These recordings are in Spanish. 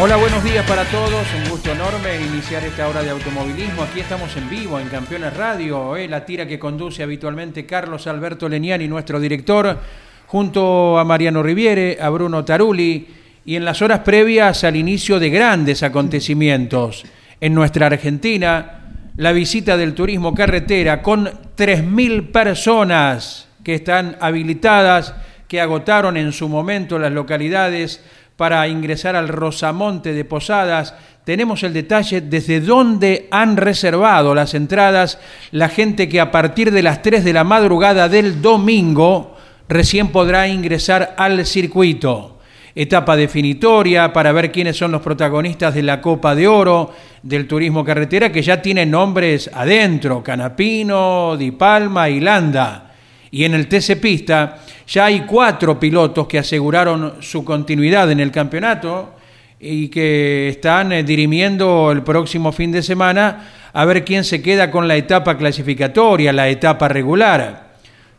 Hola, buenos días para todos. Un gusto enorme iniciar esta hora de automovilismo. Aquí estamos en vivo en Campeones Radio, eh, la tira que conduce habitualmente Carlos Alberto Leniani, nuestro director, junto a Mariano Riviere, a Bruno Taruli, y en las horas previas al inicio de grandes acontecimientos en nuestra Argentina, la visita del turismo carretera con 3.000 personas que están habilitadas, que agotaron en su momento las localidades para ingresar al Rosamonte de Posadas. Tenemos el detalle desde dónde han reservado las entradas la gente que a partir de las 3 de la madrugada del domingo recién podrá ingresar al circuito. Etapa definitoria para ver quiénes son los protagonistas de la Copa de Oro del turismo carretera que ya tienen nombres adentro, Canapino, Di Palma y Landa. Y en el TC Pista ya hay cuatro pilotos que aseguraron su continuidad en el campeonato y que están eh, dirimiendo el próximo fin de semana a ver quién se queda con la etapa clasificatoria, la etapa regular.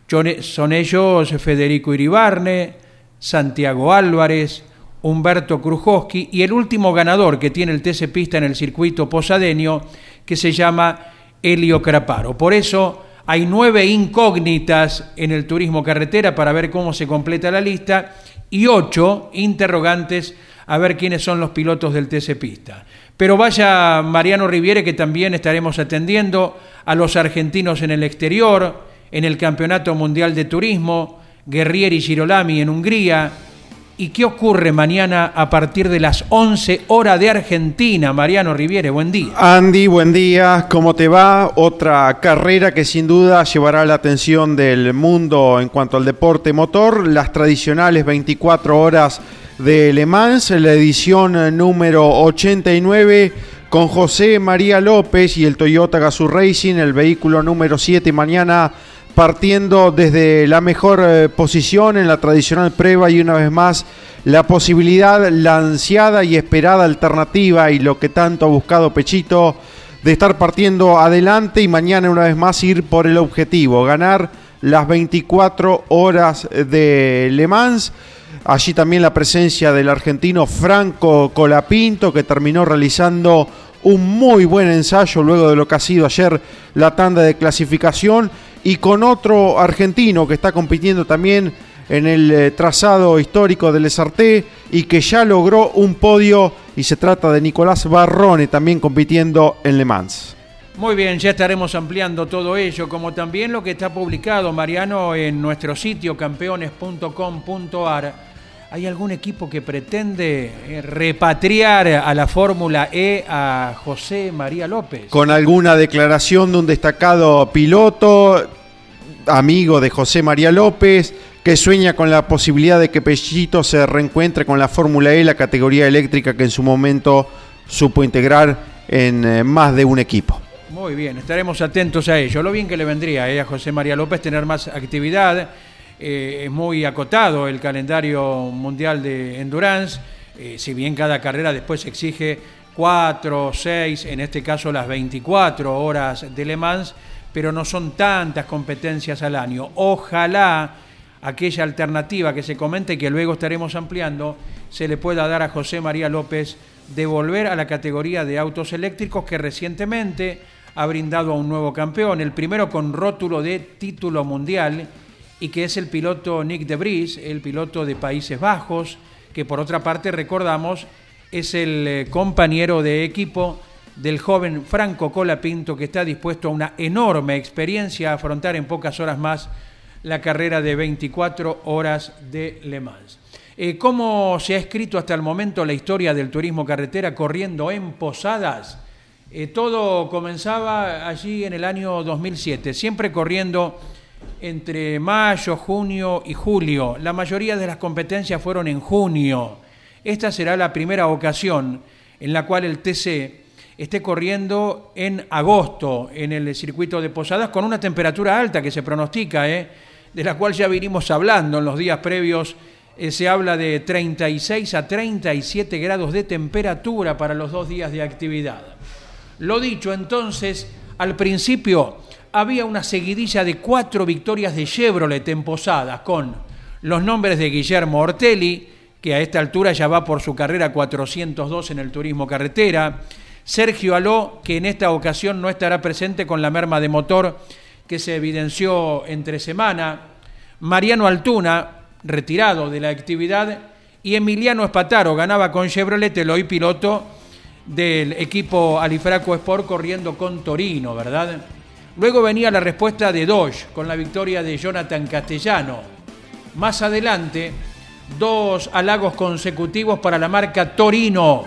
Son ellos Federico Iribarne, Santiago Álvarez, Humberto Krujowski y el último ganador que tiene el TC Pista en el circuito posadeño que se llama Helio Craparo. Por eso hay nueve incógnitas en el turismo carretera para ver cómo se completa la lista y ocho interrogantes a ver quiénes son los pilotos del TC Pista. Pero vaya Mariano Riviere que también estaremos atendiendo a los argentinos en el exterior, en el Campeonato Mundial de Turismo, Guerrieri Girolami en Hungría, ¿Y qué ocurre mañana a partir de las 11 horas de Argentina? Mariano Riviere, buen día. Andy, buen día. ¿Cómo te va? Otra carrera que sin duda llevará la atención del mundo en cuanto al deporte motor. Las tradicionales 24 horas de Le Mans, la edición número 89 con José María López y el Toyota Gazoo Racing, el vehículo número 7 mañana partiendo desde la mejor eh, posición en la tradicional prueba y una vez más la posibilidad, la ansiada y esperada alternativa y lo que tanto ha buscado Pechito de estar partiendo adelante y mañana una vez más ir por el objetivo, ganar las 24 horas de Le Mans. Allí también la presencia del argentino Franco Colapinto que terminó realizando un muy buen ensayo luego de lo que ha sido ayer la tanda de clasificación y con otro argentino que está compitiendo también en el eh, trazado histórico del Esarté y que ya logró un podio y se trata de Nicolás Barrone también compitiendo en Le Mans. Muy bien, ya estaremos ampliando todo ello, como también lo que está publicado, Mariano, en nuestro sitio campeones.com.ar. ¿Hay algún equipo que pretende eh, repatriar a la Fórmula E a José María López? Con alguna declaración de un destacado piloto, amigo de José María López, que sueña con la posibilidad de que Pechito se reencuentre con la Fórmula E, la categoría eléctrica que en su momento supo integrar en eh, más de un equipo. Muy bien, estaremos atentos a ello. Lo bien que le vendría eh, a José María López tener más actividad. Eh, es muy acotado el calendario mundial de endurance, si bien cada carrera después exige cuatro, seis, en este caso las 24 horas de Le Mans, pero no son tantas competencias al año. Ojalá aquella alternativa que se comenta y que luego estaremos ampliando, se le pueda dar a José María López de volver a la categoría de autos eléctricos que recientemente ha brindado a un nuevo campeón, el primero con rótulo de título mundial y que es el piloto Nick de Vries, el piloto de Países Bajos, que por otra parte recordamos es el eh, compañero de equipo del joven Franco Colapinto que está dispuesto a una enorme experiencia a afrontar en pocas horas más la carrera de 24 horas de Le Mans. Eh, ¿Cómo se ha escrito hasta el momento la historia del turismo carretera corriendo en Posadas? Eh, todo comenzaba allí en el año 2007, siempre corriendo entre mayo, junio y julio. La mayoría de las competencias fueron en junio. Esta será la primera ocasión en la cual el TC esté corriendo en agosto en el circuito de Posadas con una temperatura alta que se pronostica, ¿eh? de la cual ya vinimos hablando en los días previos. Eh, se habla de 36 a 37 grados de temperatura para los dos días de actividad. Lo dicho entonces, al principio había una seguidilla de cuatro victorias de Chevrolet en Posadas con los nombres de Guillermo Ortelli, que a esta altura ya va por su carrera 402 en el turismo carretera, Sergio Aló, que en esta ocasión no estará presente con la merma de motor que se evidenció entre semana, Mariano Altuna, retirado de la actividad, y Emiliano Espataro ganaba con Chevrolet, el hoy piloto del equipo Alifraco Sport corriendo con Torino, ¿verdad? Luego venía la respuesta de Dodge con la victoria de Jonathan Castellano. Más adelante, dos halagos consecutivos para la marca Torino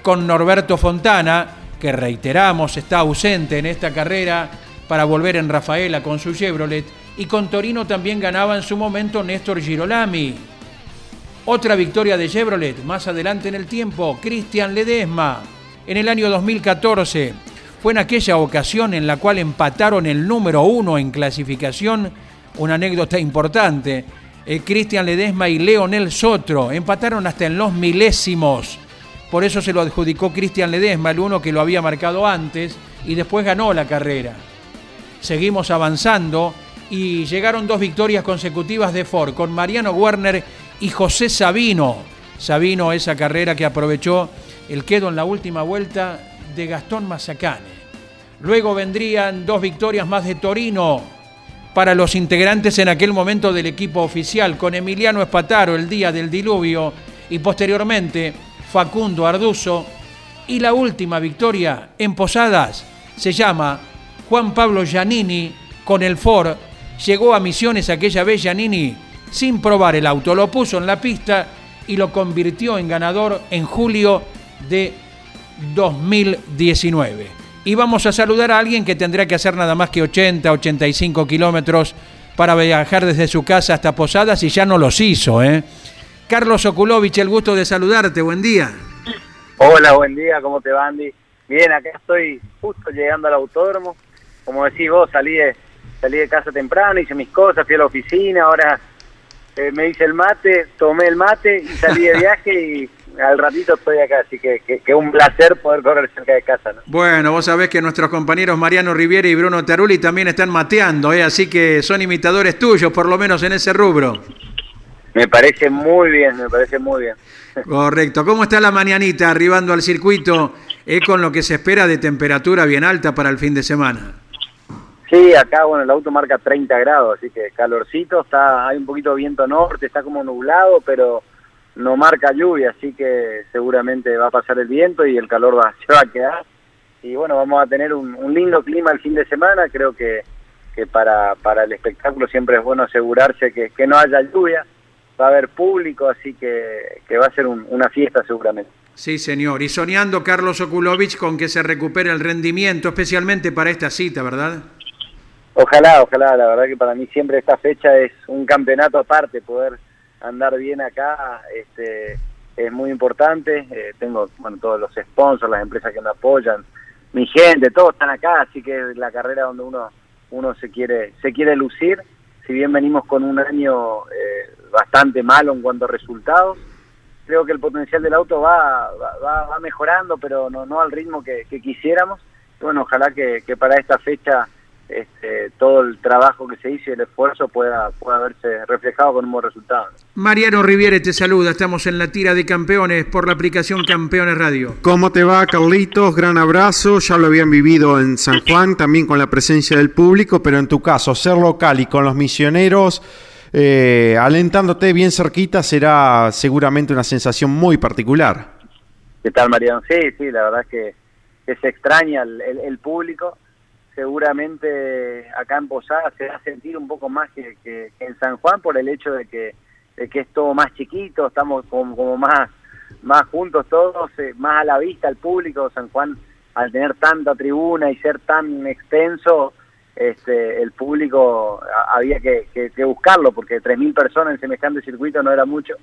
con Norberto Fontana, que reiteramos está ausente en esta carrera para volver en Rafaela con su Chevrolet, y con Torino también ganaba en su momento Néstor Girolami. Otra victoria de Chevrolet más adelante en el tiempo, Cristian Ledesma, en el año 2014. Fue en aquella ocasión en la cual empataron el número uno en clasificación, una anécdota importante. Eh, Cristian Ledesma y Leonel Sotro empataron hasta en los milésimos por eso se lo adjudicó Cristian Ledesma, el uno que lo había marcado antes, y después ganó la carrera. Seguimos avanzando y llegaron dos victorias consecutivas de Ford con Mariano Werner y José Sabino. Sabino, esa carrera que aprovechó el quedo en la última vuelta de Gastón Mazacane. Luego vendrían dos victorias más de Torino para los integrantes en aquel momento del equipo oficial, con Emiliano Espataro el día del diluvio y posteriormente Facundo Arduzo. Y la última victoria en Posadas se llama Juan Pablo Giannini con el Ford. Llegó a Misiones aquella vez Giannini sin probar el auto, lo puso en la pista y lo convirtió en ganador en julio de 2019. Y vamos a saludar a alguien que tendrá que hacer nada más que 80, 85 kilómetros para viajar desde su casa hasta Posadas y ya no los hizo, ¿eh? Carlos Okulovich, el gusto de saludarte, buen día. Hola, buen día, ¿cómo te va Andy? Bien, acá estoy justo llegando al autódromo. Como decís vos, salí de, salí de casa temprano, hice mis cosas, fui a la oficina, ahora eh, me hice el mate, tomé el mate y salí de viaje y al ratito estoy acá, así que, que, un placer poder correr cerca de casa. Bueno, vos sabés que nuestros compañeros Mariano Riviera y Bruno Taruli también están mateando, ¿eh? así que son imitadores tuyos, por lo menos en ese rubro. Me parece muy bien, me parece muy bien. Correcto. ¿Cómo está la mañanita arribando al circuito Es con lo que se espera de temperatura bien alta para el fin de semana? Sí, acá bueno, el auto marca 30 grados, así que calorcito, está hay un poquito de viento norte, está como nublado, pero no marca lluvia, así que seguramente va a pasar el viento y el calor va, se va a quedar. Y bueno, vamos a tener un, lindo clima el fin de semana, creo que, que para, para el espectáculo siempre es bueno asegurarse que, que no haya lluvia va a haber público, así que, va a ser una fiesta seguramente. Sí, señor. Y soñando Carlos Okulovich con que se recupere el rendimiento, especialmente para esta cita, ¿verdad? Ojalá, ojalá. La verdad que para mí siempre esta fecha es un campeonato aparte, poder andar bien acá este, es muy importante. Eh, tengo bueno, todos los sponsors, las empresas que me apoyan, mi gente, todos están acá, así que la carrera donde uno uno se quiere se quiere lucir. Si bien venimos con un año eh, bastante malo en cuanto a resultados. Creo que el potencial del auto va, va, mejorando, pero no, no al ritmo que, quisiéramos. Bueno, ojalá que, para esta fecha este, todo el trabajo que se hizo y el esfuerzo pueda, pueda verse reflejado con un buen resultado. Mariano Riviere te saluda, estamos en la tira de campeones por la aplicación Campeones Radio. ¿Cómo te va, Carlitos? Gran abrazo, ya lo habían vivido en San Juan, también con la presencia del público, pero en tu caso, ser local y con los misioneros, eh, alentándote bien cerquita, será seguramente una sensación muy particular. ¿Qué tal, Mariano? Sí, sí, la verdad es que, se extraña el público seguramente acá en Posada se va a sentir un poco más que, en San Juan por el hecho de que, que es todo más chiquito, estamos como, más, más juntos todos, eh, más a la vista el público. San Juan, al tener tanta tribuna y ser tan extenso, este, el público había que, que, buscarlo porque 3.000 personas en semejante circuito no era mucho.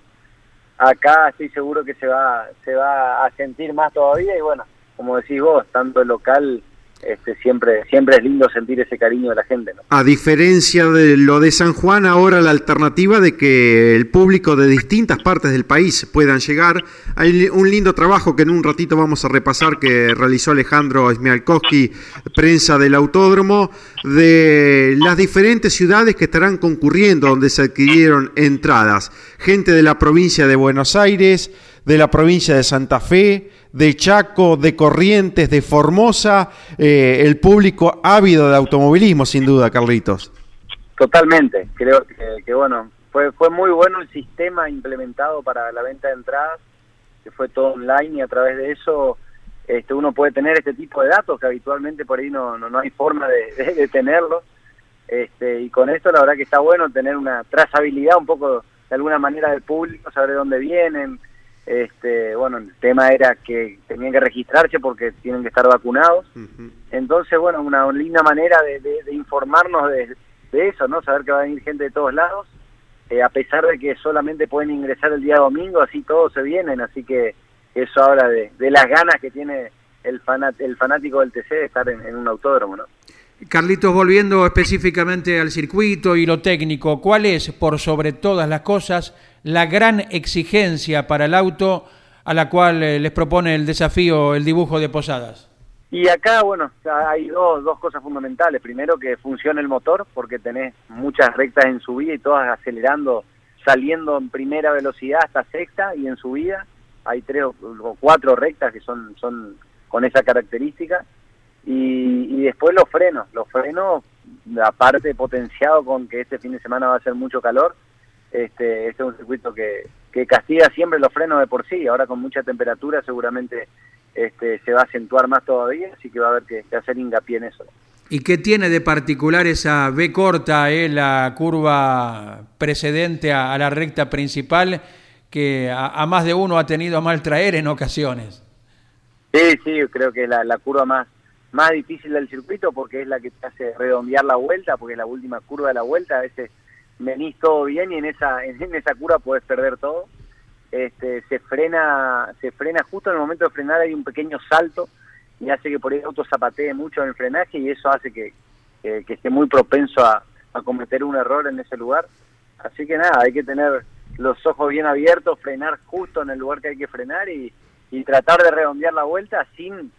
Acá estoy seguro que se va, se va a sentir más todavía y bueno, como decís vos, tanto el local este, siempre, siempre es lindo sentir ese cariño de la gente. A diferencia de lo de San Juan, ahora la alternativa de que el público de distintas partes del país puedan llegar. Hay un lindo trabajo que en un ratito vamos a repasar que realizó Alejandro Smialkowski, prensa del autódromo, de las diferentes ciudades que estarán concurriendo donde se adquirieron entradas. Gente de la provincia de Buenos Aires, de la provincia de Santa Fe, de Chaco, de Corrientes, de Formosa, eh, el público ávido de automovilismo, sin duda, Carlitos. Totalmente, creo que, bueno, fue, fue muy bueno el sistema implementado para la venta de entradas, que fue todo online y a través de eso este, uno puede tener este tipo de datos que habitualmente por ahí no, no, hay forma de, de, tenerlos. Este, y con esto la verdad que está bueno tener una trazabilidad un poco de alguna manera del público, saber de dónde vienen, este, bueno, el tema era que tenían que registrarse porque tienen que estar vacunados. Entonces, bueno, una linda manera de, informarnos de, eso, ¿no? Saber que va a venir gente de todos lados, eh, a pesar de que solamente pueden ingresar el día domingo, así todos se vienen, así que eso habla de, las ganas que tiene el, el fanático del TC de estar en, en un autódromo, ¿no? Carlitos, volviendo específicamente al circuito y lo técnico, ¿cuál es, por sobre todas las cosas, la gran exigencia para el auto a la cual eh, les propone el desafío el dibujo de Posadas? Y acá, bueno, hay dos, dos cosas fundamentales. Primero, que funcione el motor, porque tenés muchas rectas en subida y todas acelerando, saliendo en primera velocidad hasta sexta y en subida. Hay tres o cuatro rectas que son, son con esa característica. Y, después los frenos. Los frenos, aparte potenciado con que este fin de semana va a ser mucho calor, este, este es un circuito que, que castiga siempre los frenos de por sí, ahora con mucha temperatura seguramente este, se va a acentuar más todavía, así que va a haber que, hacer hincapié en eso. ¿Y qué tiene de particular esa B corta, eh, la curva precedente a, la recta principal, que a, más de uno ha tenido a mal traer en ocasiones? Sí, sí, creo que la, la curva más, más difícil del circuito porque es la que te hace redondear la vuelta, porque es la última curva de la vuelta, a veces venís todo bien y en esa en esa cura puedes perder todo. Este, se frena se frena justo en el momento de frenar hay un pequeño salto y hace que por ahí el auto zapatee mucho en el frenaje y eso hace que, que, esté muy propenso a, a, cometer un error en ese lugar. Así que nada, hay que tener los ojos bien abiertos, frenar justo en el lugar que hay que frenar y, y tratar de redondear la vuelta sin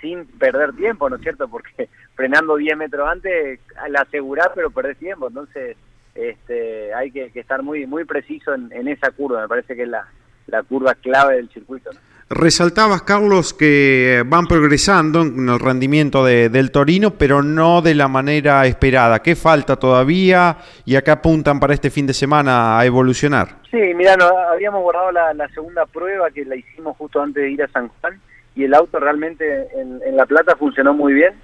sin perder tiempo, ¿no es cierto? Porque frenando 10 metros antes, la asegurar, pero perdés tiempo. Entonces, este, hay que, estar muy muy preciso en, esa curva, me parece que es la, curva clave del circuito. Resaltabas, Carlos, que van progresando en el rendimiento del Torino, pero no de la manera esperada. ¿Qué falta todavía y acá apuntan para este fin de semana a evolucionar? Sí, mira, no, habíamos guardado la, segunda prueba que la hicimos justo antes de ir a San Juan y el auto realmente en La Plata funcionó muy bien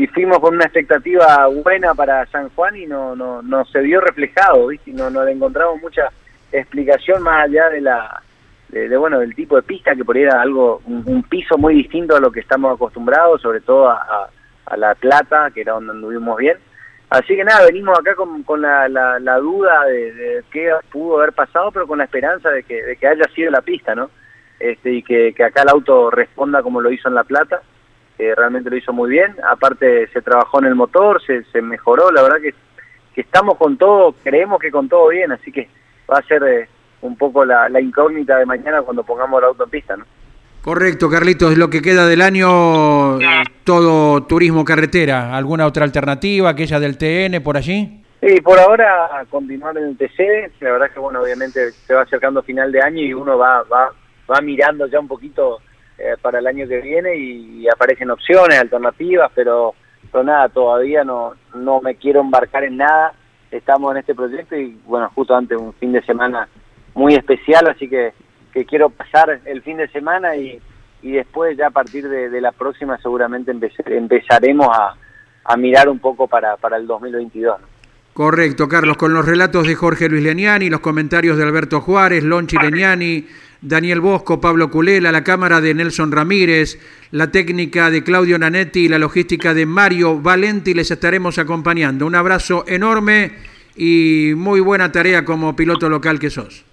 y fuimos con una expectativa buena para San Juan y no no, no se vio reflejado, ¿viste? No, no le encontramos mucha explicación más allá de la de, bueno del tipo de pista que por ahí era algo un, piso muy distinto a lo que estamos acostumbrados, sobre todo a, La Plata, que era donde anduvimos bien. Así que nada, venimos acá con, con la, duda de, qué pudo haber pasado, pero con la esperanza de que, de que haya sido la pista, ¿no? Este, y que acá el auto responda como lo hizo en La Plata realmente lo hizo muy bien. Aparte se trabajó en el motor, se, se mejoró, la verdad que, que, estamos con todo, creemos que con todo bien, así que va a ser eh, un poco la, incógnita de mañana cuando pongamos la auto en pista, ¿no? Correcto, Carlitos, lo que queda del año, todo turismo carretera. ¿Alguna otra alternativa, aquella del TN por allí? Sí, por ahora continuar en el TC. La verdad es que, bueno, obviamente se va acercando final de año y uno va, va, va mirando ya un poquito eh, para el año que viene y, aparecen opciones, alternativas, pero, pero nada, todavía no, no me quiero embarcar en nada. Estamos en este proyecto y, bueno, justo antes un fin de semana muy especial, así que que quiero pasar el fin de semana y, y después ya a partir de, la próxima seguramente empezaremos a, a, mirar un poco para, para el 2022. Correcto, Carlos, con los relatos de Jorge Luis Leniani, los comentarios de Alberto Juárez, Lonchi Leniani, Daniel Bosco, Pablo Culela, la cámara de Nelson Ramírez, la técnica de Claudio Nanetti y la logística de Mario Valenti, les estaremos acompañando. Un abrazo enorme y muy buena tarea como piloto local que sos.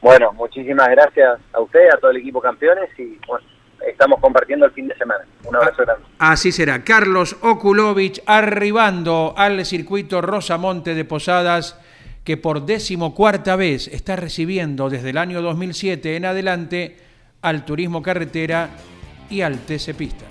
Bueno, muchísimas gracias a usted, a todo el equipo campeones y bueno, estamos compartiendo el fin de semana. Un abrazo grande. Así será. Carlos Okulovich arribando al circuito Rosamonte de Posadas que por decimocuarta vez está recibiendo desde el año 2007 en adelante al turismo carretera y al TC Pista.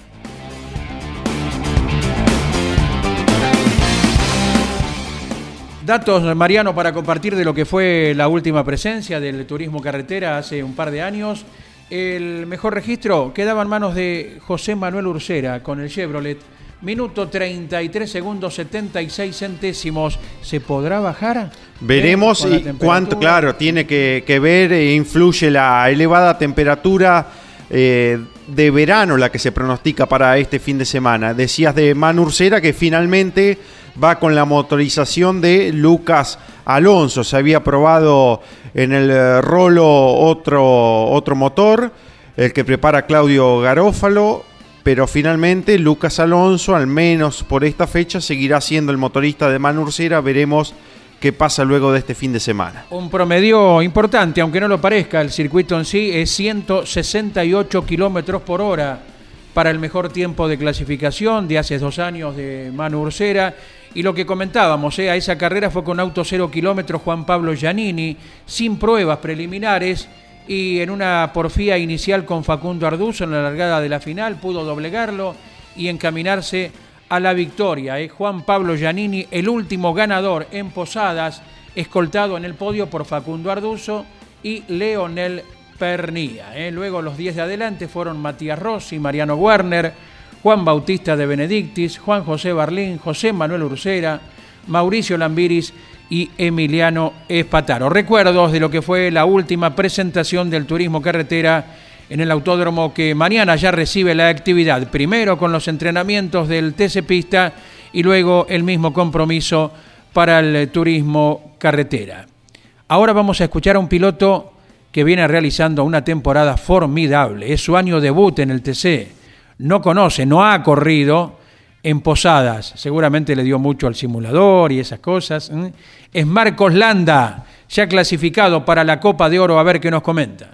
Datos, Mariano, para compartir de lo que fue la última presencia del turismo carretera hace un par de años. El mejor registro quedaba en manos de José Manuel Ursera con el Chevrolet. Minuto 33 segundos 76 centésimos. ¿Se podrá bajar? Veremos y cuánto, claro, tiene que, ver e influye la elevada temperatura eh, de verano la que se pronostica para este fin de semana. Decías de Manu Ursera que finalmente va con la motorización de Lucas Alonso. Se había probado en el eh, Rolo otro, otro motor, el que prepara Claudio Garófalo, pero finalmente Lucas Alonso, al menos por esta fecha, seguirá siendo el motorista de Manurcera. Veremos qué pasa luego de este fin de semana. Un promedio importante, aunque no lo parezca, el circuito en sí es 168 kilómetros por hora para el mejor tiempo de clasificación de hace dos años de Manu Ursera. Y lo que comentábamos, eh, a esa carrera fue con auto cero kilómetros Juan Pablo Giannini, sin pruebas preliminares y en una porfía inicial con Facundo Arduzo en la largada de la final, pudo doblegarlo y encaminarse a la victoria. Eh. Juan Pablo Giannini, el último ganador en Posadas, escoltado en el podio por Facundo Arduzo y Leonel Pernía. Eh. Luego los 10 de adelante fueron Matías Rossi, Mariano Werner, Juan Bautista de Benedictis, Juan José Barlín, José Manuel Ursera, Mauricio Lambiris y Emiliano Espataro. Recuerdos de lo que fue la última presentación del turismo carretera en el autódromo que mañana ya recibe la actividad, primero con los entrenamientos del TC Pista y luego el mismo compromiso para el turismo carretera. Ahora vamos a escuchar a un piloto que viene realizando una temporada formidable, es su año debut en el TC no conoce, no ha corrido en Posadas, seguramente le dio mucho al simulador y esas cosas, ¿eh? es Marcos Landa, ya clasificado para la Copa de Oro, a ver qué nos comenta.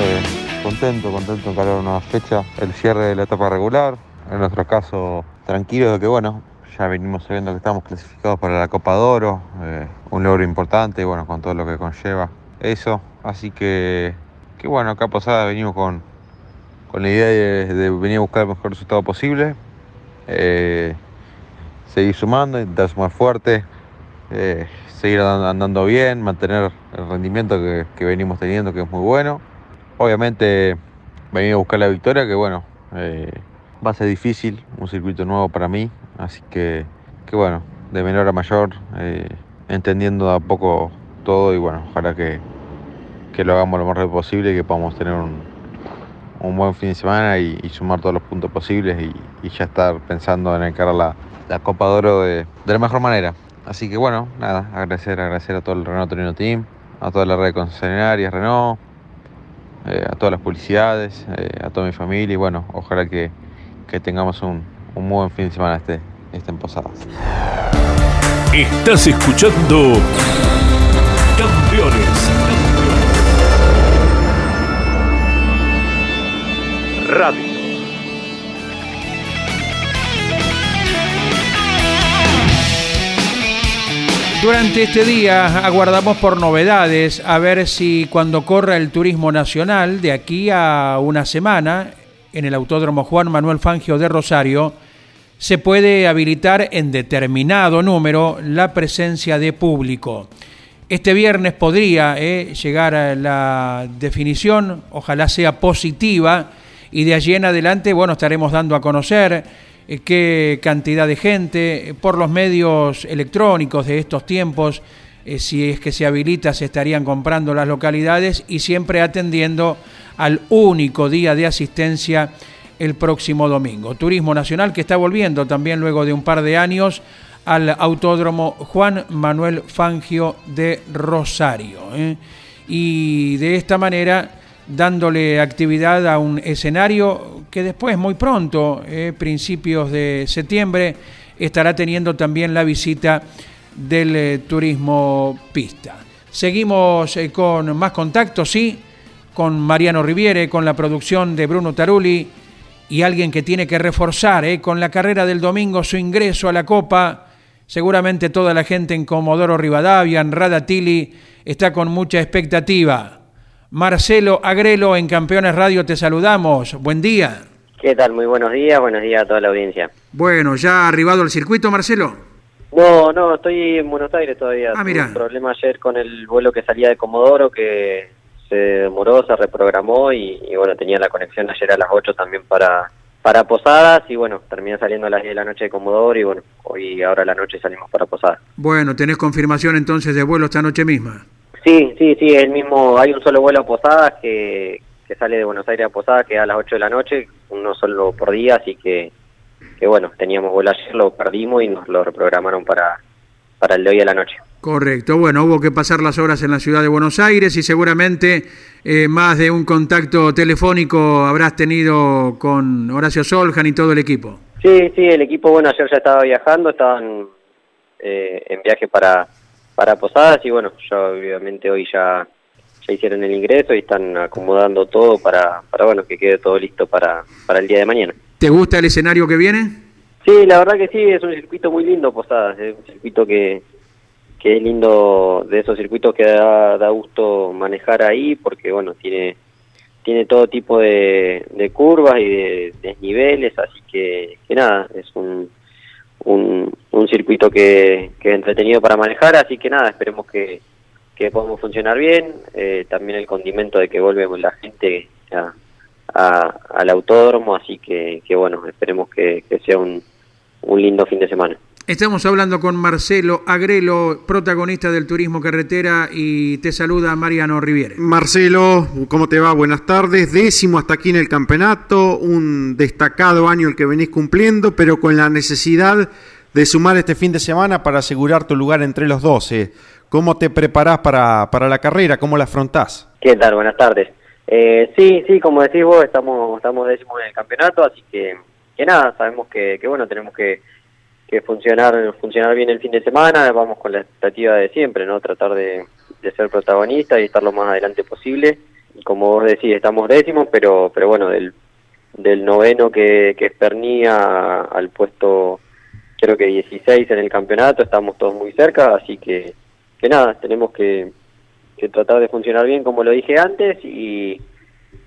Eh, contento, contento en una fecha, el cierre de la etapa regular, en nuestro caso tranquilo de que bueno, ya venimos sabiendo que estamos clasificados para la Copa de Oro, eh, un logro importante bueno, con todo lo que conlleva eso. Así que, que bueno, acá Posada venimos con, con la idea de, venir a buscar el mejor resultado posible. Eh, seguir sumando, intentar sumar fuerte, eh, seguir andando bien, mantener el rendimiento que, venimos teniendo, que es muy bueno. Obviamente venir a buscar la victoria, que bueno, eh, va a ser difícil, un circuito nuevo para mí, así que, que bueno, de menor a mayor, entendiendo a poco todo y bueno, ojalá que, que lo hagamos lo más rápido posible y que podamos tener un, un buen fin de semana y, sumar todos los puntos posibles y, ya estar pensando en encarar la, la Copa de Oro de, la mejor manera. Así que bueno, nada, agradecer, agradecer a todo el Renault Torino Team, a toda la red de concesionarias Renault, eh, a todas las publicidades, eh, a toda mi familia y bueno, ojalá que, que tengamos un, un buen fin de semana este, este en Posadas. Estás escuchando Campeones Durante este día aguardamos por novedades, a ver si cuando corra el turismo nacional, de aquí a una semana, en el Autódromo Juan Manuel Fangio de Rosario, se puede habilitar en determinado número la presencia de público. Este viernes podría eh, llegar a la definición, ojalá sea positiva, y de allí en adelante, bueno, estaremos dando a conocer qué cantidad de gente, eh, por los medios electrónicos de estos tiempos, eh, si es que se habilita, se estarían comprando las localidades y siempre atendiendo al único día de asistencia el próximo domingo. Turismo Nacional que está volviendo también luego de un par de años al Autódromo Juan Manuel Fangio de Rosario. Y de esta manera dándole actividad a un escenario que después, muy pronto, eh, principios de septiembre, estará teniendo también la visita del eh, turismo pista. Seguimos eh, con más contactos, sí, con Mariano Riviere, con la producción de Bruno Taruli y alguien que tiene que reforzar con la carrera del domingo su ingreso a la Copa. Seguramente toda la gente en Comodoro Rivadavia, en Radatili, está con mucha expectativa. Marcelo Agrelo en Campeones Radio, te saludamos. Buen día. ¿Qué tal? Muy buenos días, buenos días a toda la audiencia. Bueno, ¿ya arribado al circuito, Marcelo? No, no, estoy en Buenos Aires todavía. Ah, mira. un problema ayer con el vuelo que salía de Comodoro que se demoró, se reprogramó y, bueno, tenía la conexión ayer a las 8 también para, para Posadas y bueno, terminé saliendo a las 10 de la noche de Comodoro y bueno, hoy ahora a la noche salimos para Posadas. Bueno, ¿tenés confirmación entonces de vuelo esta noche misma? Sí, sí, sí, el mismo, hay un solo vuelo a Posadas que, que sale de Buenos Aires a Posadas, que a las 8 de la noche, uno solo por día, así que, que bueno, teníamos vuelo ayer, lo perdimos y nos lo reprogramaron para, para el de hoy a la noche. Correcto, bueno, hubo que pasar las horas en la ciudad de Buenos Aires y seguramente eh, más de un contacto telefónico habrás tenido con Horacio Soljan y todo el equipo. Sí, sí, el equipo, bueno, ayer ya estaba viajando, estaban eh, en viaje para para Posadas y bueno, ya obviamente hoy ya, ya hicieron el ingreso y están acomodando todo para, para bueno, que quede todo listo para, para el día de mañana. ¿Te gusta el escenario que viene? Sí, la verdad que sí, es un circuito muy lindo Posadas, es un circuito que, que es lindo de esos circuitos que da, da gusto manejar ahí porque bueno, tiene tiene todo tipo de, de curvas y de desniveles, así que, que nada, es un, un, un circuito que, que, entretenido para manejar, así que nada, esperemos que, que podamos funcionar bien, eh, también el condimento de que volvemos la gente a, al autódromo, así que, que bueno, esperemos que, que sea un, un lindo fin de semana. Estamos hablando con Marcelo Agrelo, protagonista del Turismo Carretera, y te saluda Mariano Riviere. Marcelo, ¿cómo te va? Buenas tardes. Décimo hasta aquí en el campeonato, un destacado año el que venís cumpliendo, pero con la necesidad de sumar este fin de semana para asegurar tu lugar entre los 12. ¿Cómo te preparás para, para la carrera? ¿Cómo la afrontás? ¿Qué tal? Buenas tardes. Eh, sí, sí, como decís vos, estamos, estamos décimos en el campeonato, así que, que nada, sabemos que, que bueno, tenemos que que funcionar funcionar bien el fin de semana, vamos con la expectativa de siempre, ¿no? Tratar de, ser protagonista y estar lo más adelante posible. Como vos decís, estamos décimos, pero pero bueno, del, del noveno que, que Pernía al puesto creo que 16 en el campeonato, estamos todos muy cerca, así que, que nada, tenemos que, que tratar de funcionar bien como lo dije antes y,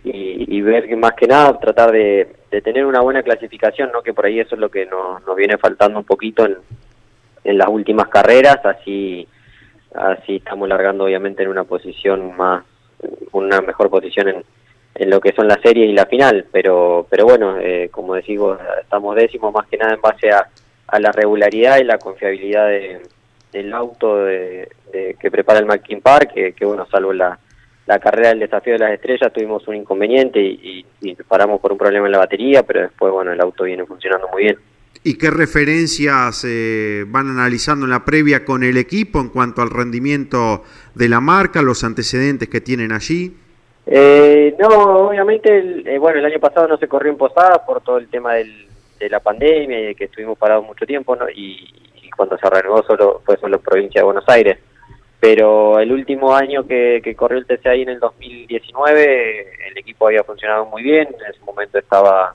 y, ver que más que nada tratar de, tener una buena clasificación, no que por ahí eso es lo que nos, nos viene faltando un poquito en, en las últimas carreras, así así estamos largando obviamente en una posición más, una mejor posición en, en lo que son las series y la final, pero pero bueno, eh, como decimos, estamos décimos más que nada en base a, a la regularidad y la confiabilidad de, del auto de, que prepara el Mackin Park, que bueno, salvo la la carrera del desafío de las estrellas tuvimos un inconveniente y, paramos por un problema en la batería, pero después, bueno, el auto viene funcionando muy bien. ¿Y qué referencias eh, van analizando en la previa con el equipo en cuanto al rendimiento de la marca, los antecedentes que tienen allí? Eh, no, obviamente, eh, bueno, el año pasado no se corrió en Posada por todo el tema del, de la pandemia y de que estuvimos parados mucho tiempo, ¿no? Y, y cuando se renovó solo fue solo provincia de Buenos Aires pero el último año que, corrió el TCI en el 2019 el equipo había funcionado muy bien, en ese momento estaba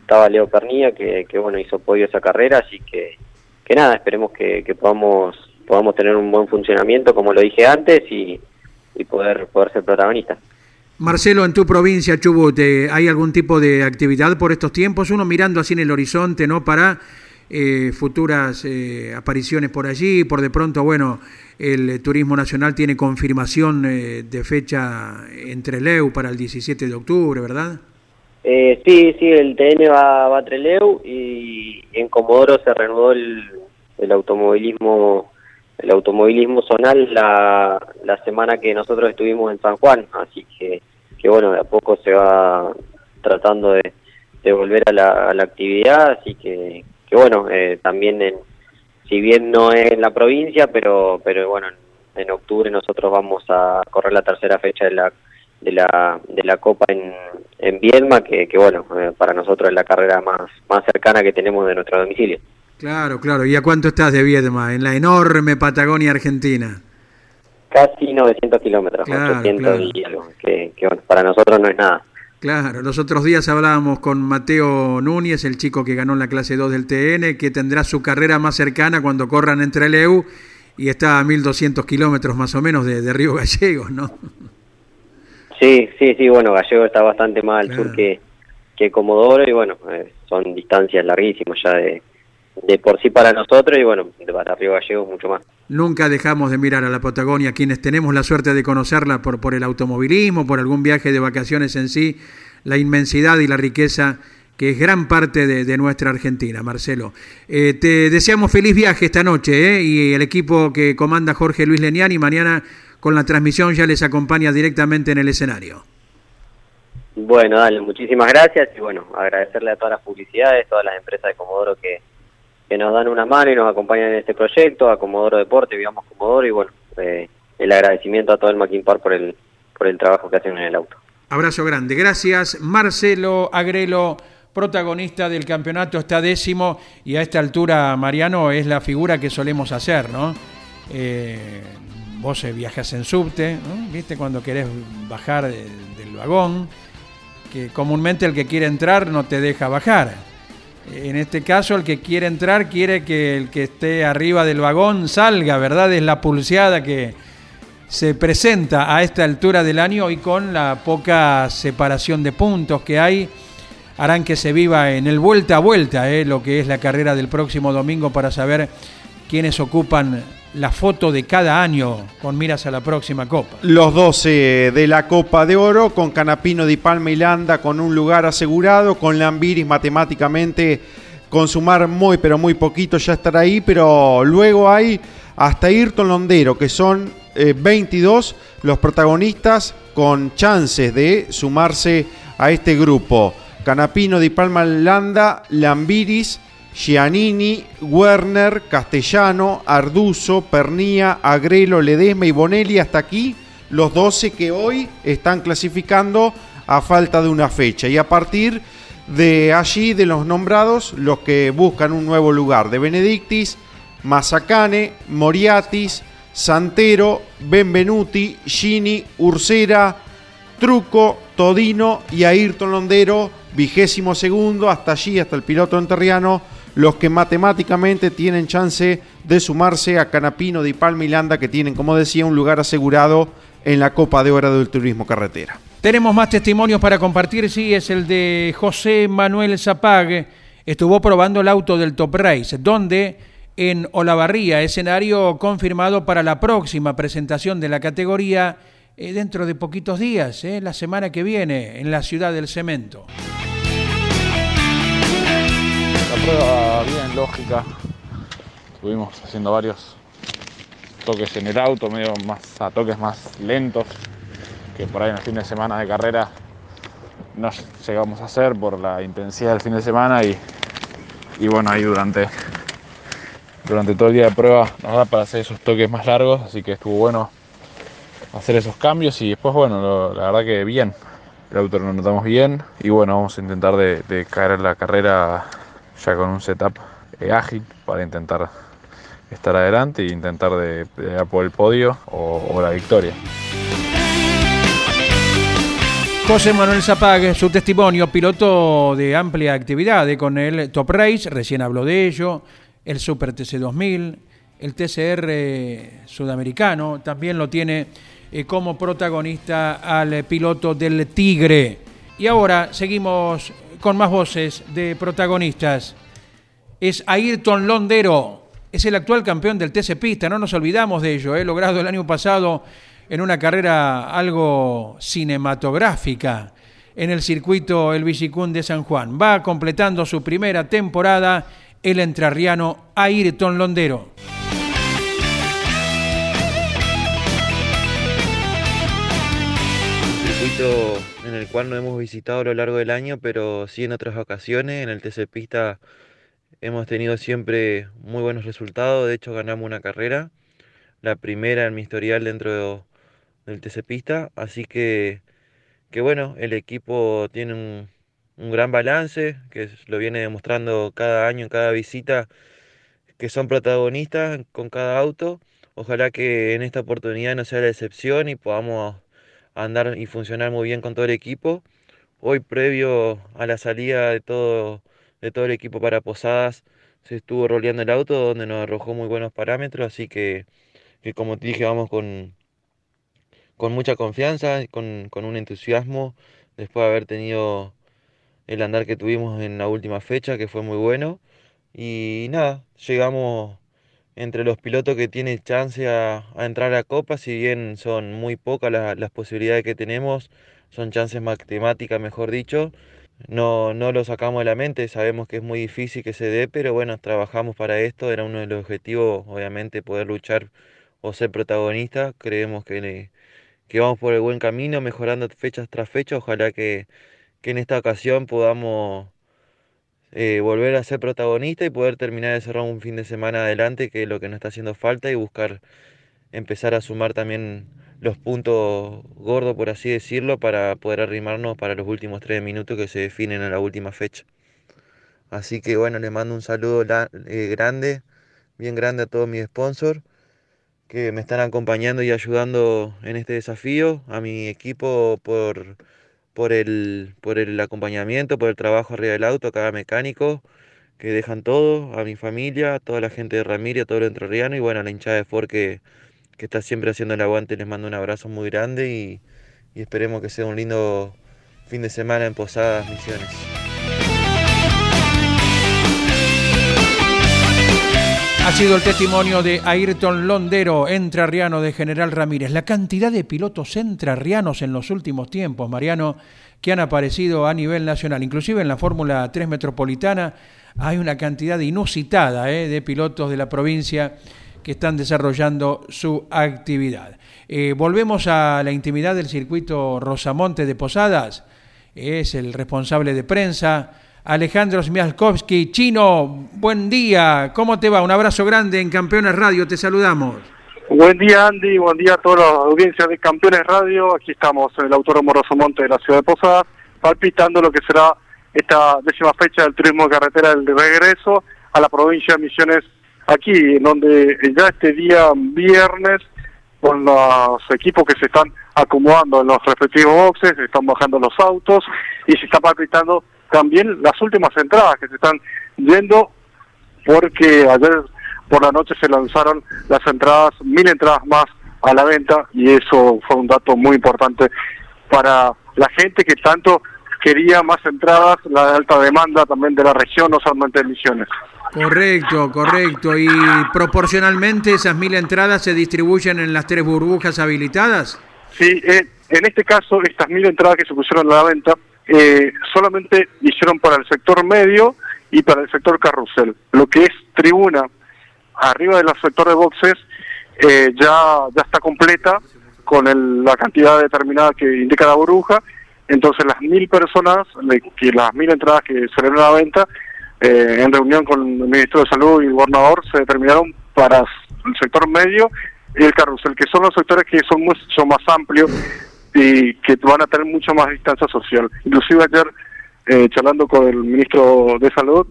estaba Leo Pernilla que, que bueno hizo podio esa carrera, así que, que nada, esperemos que, podamos podamos tener un buen funcionamiento, como lo dije antes, y, y poder, poder ser protagonistas. Marcelo, en tu provincia, Chubut, eh, ¿hay algún tipo de actividad por estos tiempos? Uno mirando así en el horizonte, ¿no? Para eh, futuras eh, apariciones por allí. Por de pronto, bueno, el Turismo Nacional tiene confirmación de fecha entre Leu para el 17 de octubre, ¿verdad? sí, sí, el TN va, va a Treleu y en Comodoro se reanudó el, el automovilismo el automovilismo zonal la, la semana que nosotros estuvimos en San Juan, así que que bueno, de a poco se va tratando de, volver a la, actividad, así que, que bueno, eh, también en, si bien no es en la provincia, pero, pero bueno, en, octubre nosotros vamos a correr la tercera fecha de la de la, de la Copa en, en Viedma, que, que bueno, eh, para nosotros es la carrera más, más cercana que tenemos de nuestro domicilio. Claro, claro. ¿Y a cuánto estás de Viedma? En la enorme Patagonia Argentina. Casi 900 kilómetros, 800 y algo, que, para nosotros no es nada. Claro, los otros días hablábamos con Mateo Núñez, el chico que ganó en la clase 2 del TN, que tendrá su carrera más cercana cuando corran entre el EU y está a 1200 kilómetros más o menos de, Río Gallegos, ¿no? Sí, sí, sí, bueno, Gallego está bastante más al sur que, que Comodoro y bueno, eh, son distancias larguísimas ya de, de por sí para nosotros y bueno, para Río Gallegos mucho más. Nunca dejamos de mirar a la Patagonia, quienes tenemos la suerte de conocerla por, por el automovilismo, por algún viaje de vacaciones en sí, la inmensidad y la riqueza que es gran parte de, nuestra Argentina, Marcelo. Eh, te deseamos feliz viaje esta noche eh, y el equipo que comanda Jorge Luis Leniani mañana con la transmisión ya les acompaña directamente en el escenario. Bueno, dale, muchísimas gracias y bueno, agradecerle a todas las publicidades, todas las empresas de Comodoro que, que nos dan una mano y nos acompañan en este proyecto, a Comodoro Deporte, Vivamos Comodoro y bueno, eh, el agradecimiento a todo el Mackin por el, por el trabajo que hacen en el auto. Abrazo grande, gracias Marcelo Agrelo, protagonista del campeonato, está décimo y a esta altura Mariano es la figura que solemos hacer, ¿no? Eh, vos viajas en subte, ¿no? ¿viste? Cuando querés bajar del vagón, que comúnmente el que quiere entrar no te deja bajar en este caso, el que quiere entrar quiere que el que esté arriba del vagón salga, ¿verdad? Es la pulseada que se presenta a esta altura del año y con la poca separación de puntos que hay, harán que se viva en el vuelta a vuelta, ¿eh? lo que es la carrera del próximo domingo para saber quiénes ocupan la foto de cada año con miras a la próxima Copa. Los 12 de la Copa de Oro, con Canapino Di Palma y Landa con un lugar asegurado, con Lambiris matemáticamente con sumar muy pero muy poquito ya estará ahí, pero luego hay hasta Ayrton Londero, que son 22 eh, los protagonistas con chances de sumarse a este grupo. Canapino, Di Palma, Landa, Lambiris, Giannini, Werner, Castellano, Arduzo, Pernía, Agrelo, Ledesma y Bonelli. Hasta aquí los 12 que hoy están clasificando a falta de una fecha. Y a partir de allí, de los nombrados, los que buscan un nuevo lugar. De Benedictis, Mazacane, Moriatis, Santero, Benvenuti, Gini, Ursera, Truco, Todino y Ayrton Londero, vigésimo segundo, hasta allí, hasta el piloto enterriano los que matemáticamente tienen chance de sumarse a Canapino, Di Palma y Landa, que tienen, como decía, un lugar asegurado en la Copa de Oro del Turismo Carretera. Tenemos más testimonios para compartir, sí, es el de José Manuel Zapague. Estuvo probando el auto del Top Race, donde en Olavarría, escenario confirmado para la próxima presentación de la categoría eh, dentro de poquitos días, eh, la semana que viene, en la ciudad del cemento prueba bien lógica. Estuvimos haciendo varios toques en el auto, medio más a toques más lentos que por ahí en el fin de semana de carrera no llegamos a hacer por la intensidad del fin de semana y, y bueno ahí durante durante todo el día de prueba nos da para hacer esos toques más largos así que estuvo bueno hacer esos cambios y después bueno la verdad que bien el auto lo notamos bien y bueno vamos a intentar de caer en la carrera ya con un setup eh, ágil para intentar estar adelante e intentar de, por el podio o, la victoria. José Manuel Zapague, su testimonio, piloto de amplia actividad con el Top Race, recién habló de ello, el Super TC 2000, el TCR sudamericano, también lo tiene como protagonista al piloto del Tigre. Y ahora seguimos con más voces de protagonistas. Es Ayrton Londero, es el actual campeón del TC Pista, no nos olvidamos de ello, he logrado el año pasado en una carrera algo cinematográfica en el circuito El Bicicún de San Juan. Va completando su primera temporada el entrerriano Ayrton Londero. En el cual no hemos visitado a lo largo del año, pero sí en otras ocasiones. En el TC Pista hemos tenido siempre muy buenos resultados. De hecho, ganamos una carrera, la primera en mi historial dentro del TC Pista. Así que, que bueno, el equipo tiene un, un gran balance, que lo viene demostrando cada año, en cada visita, que son protagonistas con cada auto. Ojalá que en esta oportunidad no sea la excepción y podamos andar y funcionar muy bien con todo el equipo. Hoy previo a la salida de todo, de todo el equipo para Posadas se estuvo roleando el auto donde nos arrojó muy buenos parámetros, así que, que como te dije vamos con, con mucha confianza, con, con un entusiasmo después de haber tenido el andar que tuvimos en la última fecha que fue muy bueno y nada, llegamos entre los pilotos que tienen chance a, entrar a Copa, si bien son muy pocas las posibilidades que tenemos, son chances matemáticas, mejor dicho, no, no lo sacamos de la mente, sabemos que es muy difícil que se dé, pero bueno, trabajamos para esto, era uno de los objetivos, obviamente, poder luchar o ser protagonista, creemos que, que vamos por el buen camino, mejorando fechas tras fecha, ojalá que, que en esta ocasión podamos eh, volver a ser protagonista y poder terminar de cerrar un fin de semana adelante, que es lo que nos está haciendo falta, y buscar empezar a sumar también los puntos gordos, por así decirlo, para poder arrimarnos para los últimos tres minutos que se definen en la última fecha. Así que bueno, les mando un saludo eh, grande, bien grande a todos mis sponsors que me están acompañando y ayudando en este desafío, a mi equipo por por el, por el acompañamiento, por el trabajo arriba del auto, cada mecánico que dejan todo, a mi familia, a toda la gente de Ramírez, a todo el entrerriano y bueno, a la hinchada de Ford que, que, está siempre haciendo el aguante, les mando un abrazo muy grande y, y esperemos que sea un lindo fin de semana en Posadas Misiones. Ha sido el testimonio de Ayrton Londero, entrerriano de General Ramírez. La cantidad de pilotos entrerrianos en los últimos tiempos, Mariano, que han aparecido a nivel nacional, inclusive en la Fórmula 3 Metropolitana, hay una cantidad inusitada eh, de pilotos de la provincia que están desarrollando su actividad. Eh, volvemos a la intimidad del circuito Rosamonte de Posadas. Es el responsable de prensa Alejandro Smialkowski. Chino, buen día, ¿cómo te va? Un abrazo grande en Campeones Radio, te saludamos. Buen día Andy, buen día a toda la audiencia de Campeones Radio. Aquí estamos en el Autódromo Monte de la ciudad de Posadas, palpitando lo que será esta décima fecha del turismo de carretera del regreso a la provincia de Misiones, aquí, en donde ya este día viernes, con los equipos que se están acomodando en los respectivos boxes, están bajando los autos y se está palpitando también las últimas entradas que se están yendo, porque ayer por la noche se lanzaron las entradas, mil entradas más a la venta, y eso fue un dato muy importante para la gente que tanto quería más entradas, la alta demanda también de la región, no solamente de Misiones. Correcto, correcto. ¿Y proporcionalmente esas mil entradas se distribuyen en las tres burbujas habilitadas? Sí, eh, en este caso, estas mil entradas que se pusieron a la venta eh, solamente hicieron para el sector medio y para el sector carrusel. Lo que es tribuna, arriba del sector de boxes, eh, ya, ya está completa con la cantidad determinada que indica la burbuja. Entonces las mil personas, que las mil entradas que salieron a la venta, eh, en reunión con el Ministro de Salud y el gobernador, se determinaron para el sector medio y el carrusel, que son los sectores que son mucho más amplios y que van a tener mucha más distancia social. Inclusive ayer, eh, charlando con el ministro de Salud,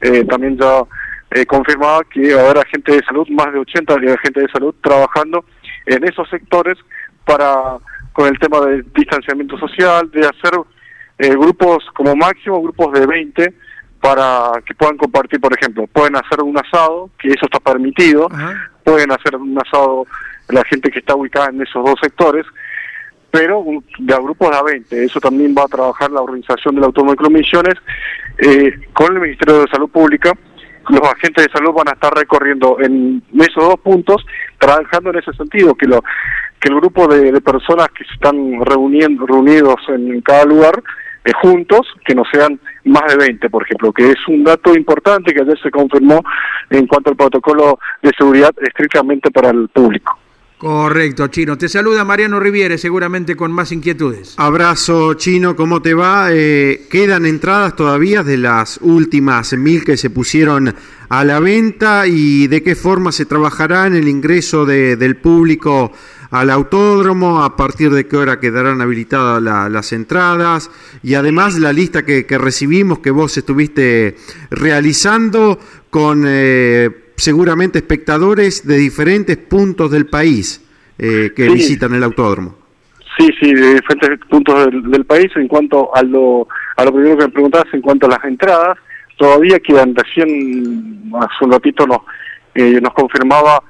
eh, también ya eh, confirmaba que va a haber agentes de salud, más de 80 agentes de salud trabajando en esos sectores para con el tema de distanciamiento social, de hacer grupos como máximo, grupos de 20, para que puedan compartir, por ejemplo, pueden hacer un asado, que eso está permitido, pueden hacer un asado la gente que está ubicada en esos dos sectores, pero un- de a grupos de a 20. Eso también va a trabajar la organización del Automóvil Misiones eh, con el Ministerio de Salud Pública. Los agentes de salud van a estar recorriendo en esos dos puntos, trabajando en ese sentido, que lo que el grupo de, de personas que se están reuniendo, reunidos en cada lugar eh, juntos, que no sean más de 20, por ejemplo, que es un dato importante que ayer se confirmó en cuanto al protocolo de seguridad estrictamente para el público. Correcto, Chino. Te saluda Mariano Riviere, seguramente con más inquietudes. Abrazo chino, ¿cómo te va? Eh, ¿Quedan entradas todavía de las últimas mil que se pusieron a la venta y de qué forma se trabajará en el ingreso de- del público al autódromo? ¿A partir de qué hora quedarán habilitadas la- las entradas? Y además la lista que, que recibimos que vos estuviste realizando con eh, seguramente espectadores de diferentes puntos del país eh, que Sí. visitan el autódromo. Sí, sí, de diferentes puntos del, del país. En cuanto a lo, a lo primero que me preguntabas, en cuanto a las entradas, todavía quedan recién, hace un ratito nos, eh, nos confirmaba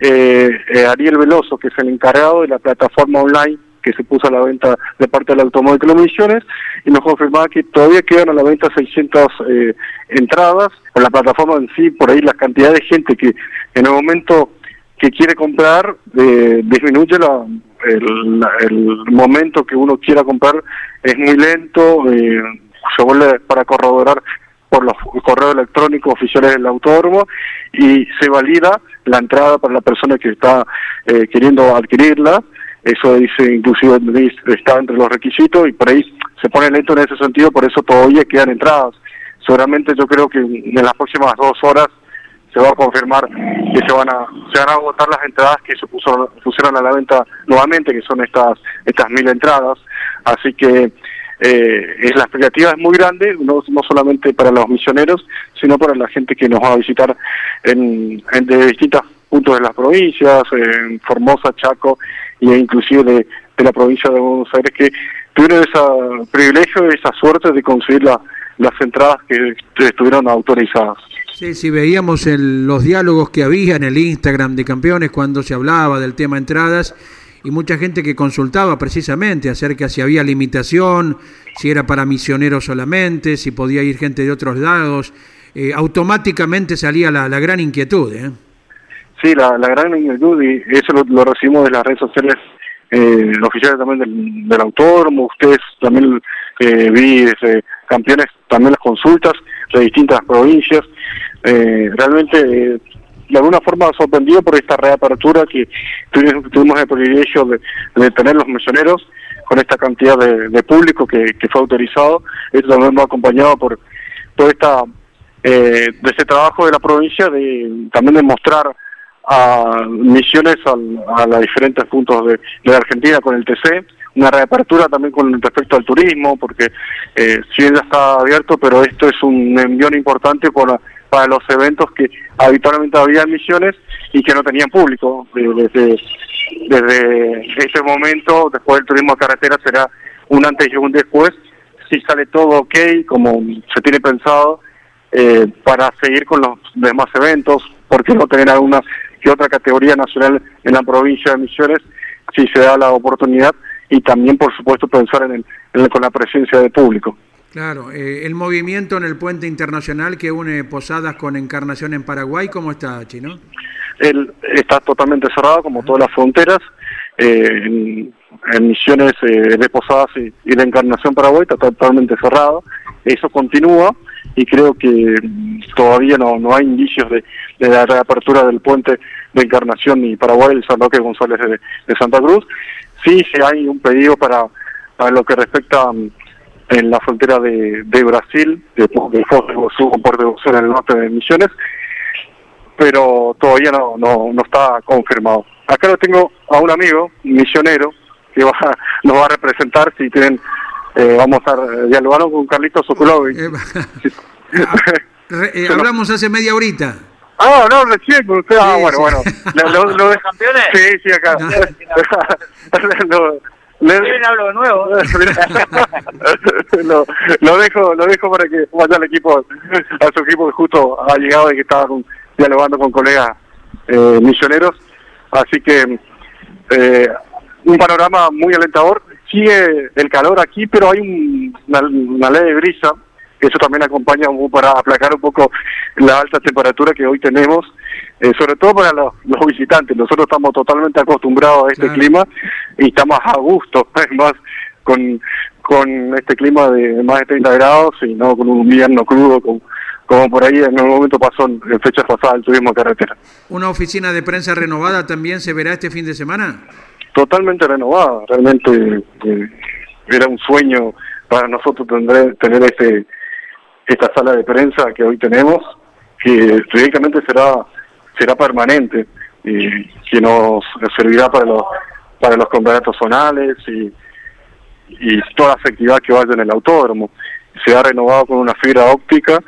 eh, eh, Ariel Veloso, que es el encargado de la plataforma online que se puso a la venta de parte del Automóvil Misiones, y nos confirmaba que todavía quedan a la venta 600 eh, entradas. En la plataforma en sí, por ahí la cantidad de gente que en el momento que quiere comprar eh, disminuye la, el, el momento que uno quiera comprar es muy lento eh, se vuelve para corroborar por los correos electrónicos oficiales del autódromo y se valida la entrada para la persona que está eh, queriendo adquirirla eso dice inclusive está entre los requisitos y por ahí se pone lento en ese sentido por eso todavía quedan entradas. Seguramente yo creo que en las próximas dos horas se va a confirmar que se van a se van a agotar las entradas que se puso, pusieron a la venta nuevamente que son estas estas mil entradas. Así que eh, es la expectativa es muy grande no, no solamente para los misioneros sino para la gente que nos va a visitar en, en de distintos puntos de las provincias en Formosa Chaco e inclusive de, la provincia de Buenos Aires que tuvieron ese privilegio esa suerte de conseguir la- las entradas que estuvieron autorizadas Sí, sí, veíamos el- los diálogos que había en el Instagram de campeones cuando se hablaba del tema entradas y mucha gente que consultaba precisamente acerca si había limitación, si era para misioneros solamente, si podía ir gente de otros lados. Eh, automáticamente salía la, la gran inquietud. ¿eh? La, gran inquietud, y eso lo, recibimos de las redes sociales eh, oficiales también del, del autódromo, ustedes también eh, vi desde campeones también las consultas de distintas provincias, eh, realmente eh, de alguna forma sorprendido por esta reapertura que tuvimos, tuvimos el privilegio de, tener los misioneros con esta cantidad de, de público que, que fue autorizado, esto también va acompañado por toda esta eh, de ese trabajo de la provincia de también de mostrar a misiones al- a los diferentes puntos de, de la Argentina con el TC, una reapertura también con respecto al turismo, porque eh, si bien ya está abierto, pero esto es un envión importante para, los eventos que habitualmente había misiones y que no tenían público. Eh, Desde, desde este momento, después del turismo de carretera, será un antes y un después, si sale todo ok, como se tiene pensado, eh, para seguir con los demás eventos, ¿por qué no tener alguna que otra categoría nacional en la provincia de Misiones si se da la oportunidad? Y también, por supuesto, pensar en, el- en el- con la presencia de público. Claro, eh, el movimiento en el puente internacional que une Posadas con Encarnación en Paraguay, ¿cómo está, Chino? Él está totalmente cerrado, como todas las fronteras. eh, en, en misiones eh, de Posadas y, y de Encarnación Paraguay está totalmente cerrado. Eso continúa y creo que mm, todavía no, no hay indicios de, de la reapertura del puente de Encarnación y Paraguay, el San Roque González de, de Santa Cruz. Sí, sí hay un pedido para, lo que respecta mm, en la frontera de, de Brasil, de, de de de en el norte de Misiones, pero todavía no, no, no está confirmado. Acá lo tengo a un amigo, misionero, que va, nos va a representar si tienen, eh, vamos a estar dialogando con Carlitos Sokulovic. Re- eh, hablamos hace media horita. Ah, no, recién con usted. Ah, Sí, bueno, sí. bueno. Lo, lo, de campeones? Sí, sí, acá. lo, le- hablo de nuevo. lo, lo dejo lo dejo para que vaya al equipo a su equipo que justo ha llegado y que estaba con- dialogando con colegas eh, misioneros. Así que eh, un panorama muy alentador. Sigue el calor aquí, pero hay un, una, una leve brisa, eso también acompaña para aplacar un poco la alta temperatura que hoy tenemos, eh, sobre todo para los, los visitantes. Nosotros estamos totalmente acostumbrados a este clima y estamos a gusto, más con, con este clima de más de 30 grados y no con un invierno crudo como, como por ahí en algún momento pasó en, en fechas pasadas el turismo de carretera. ¿Una oficina de prensa renovada también se verá este fin de semana? Totalmente renovada. Realmente eh, era un sueño para nosotros tener, tener este esta sala de prensa que hoy tenemos, que teóricamente será será permanente y que nos servirá para los para los campeonatos zonales y, y toda la actividad que vaya en el autódromo. Se ha renovado con una fibra óptica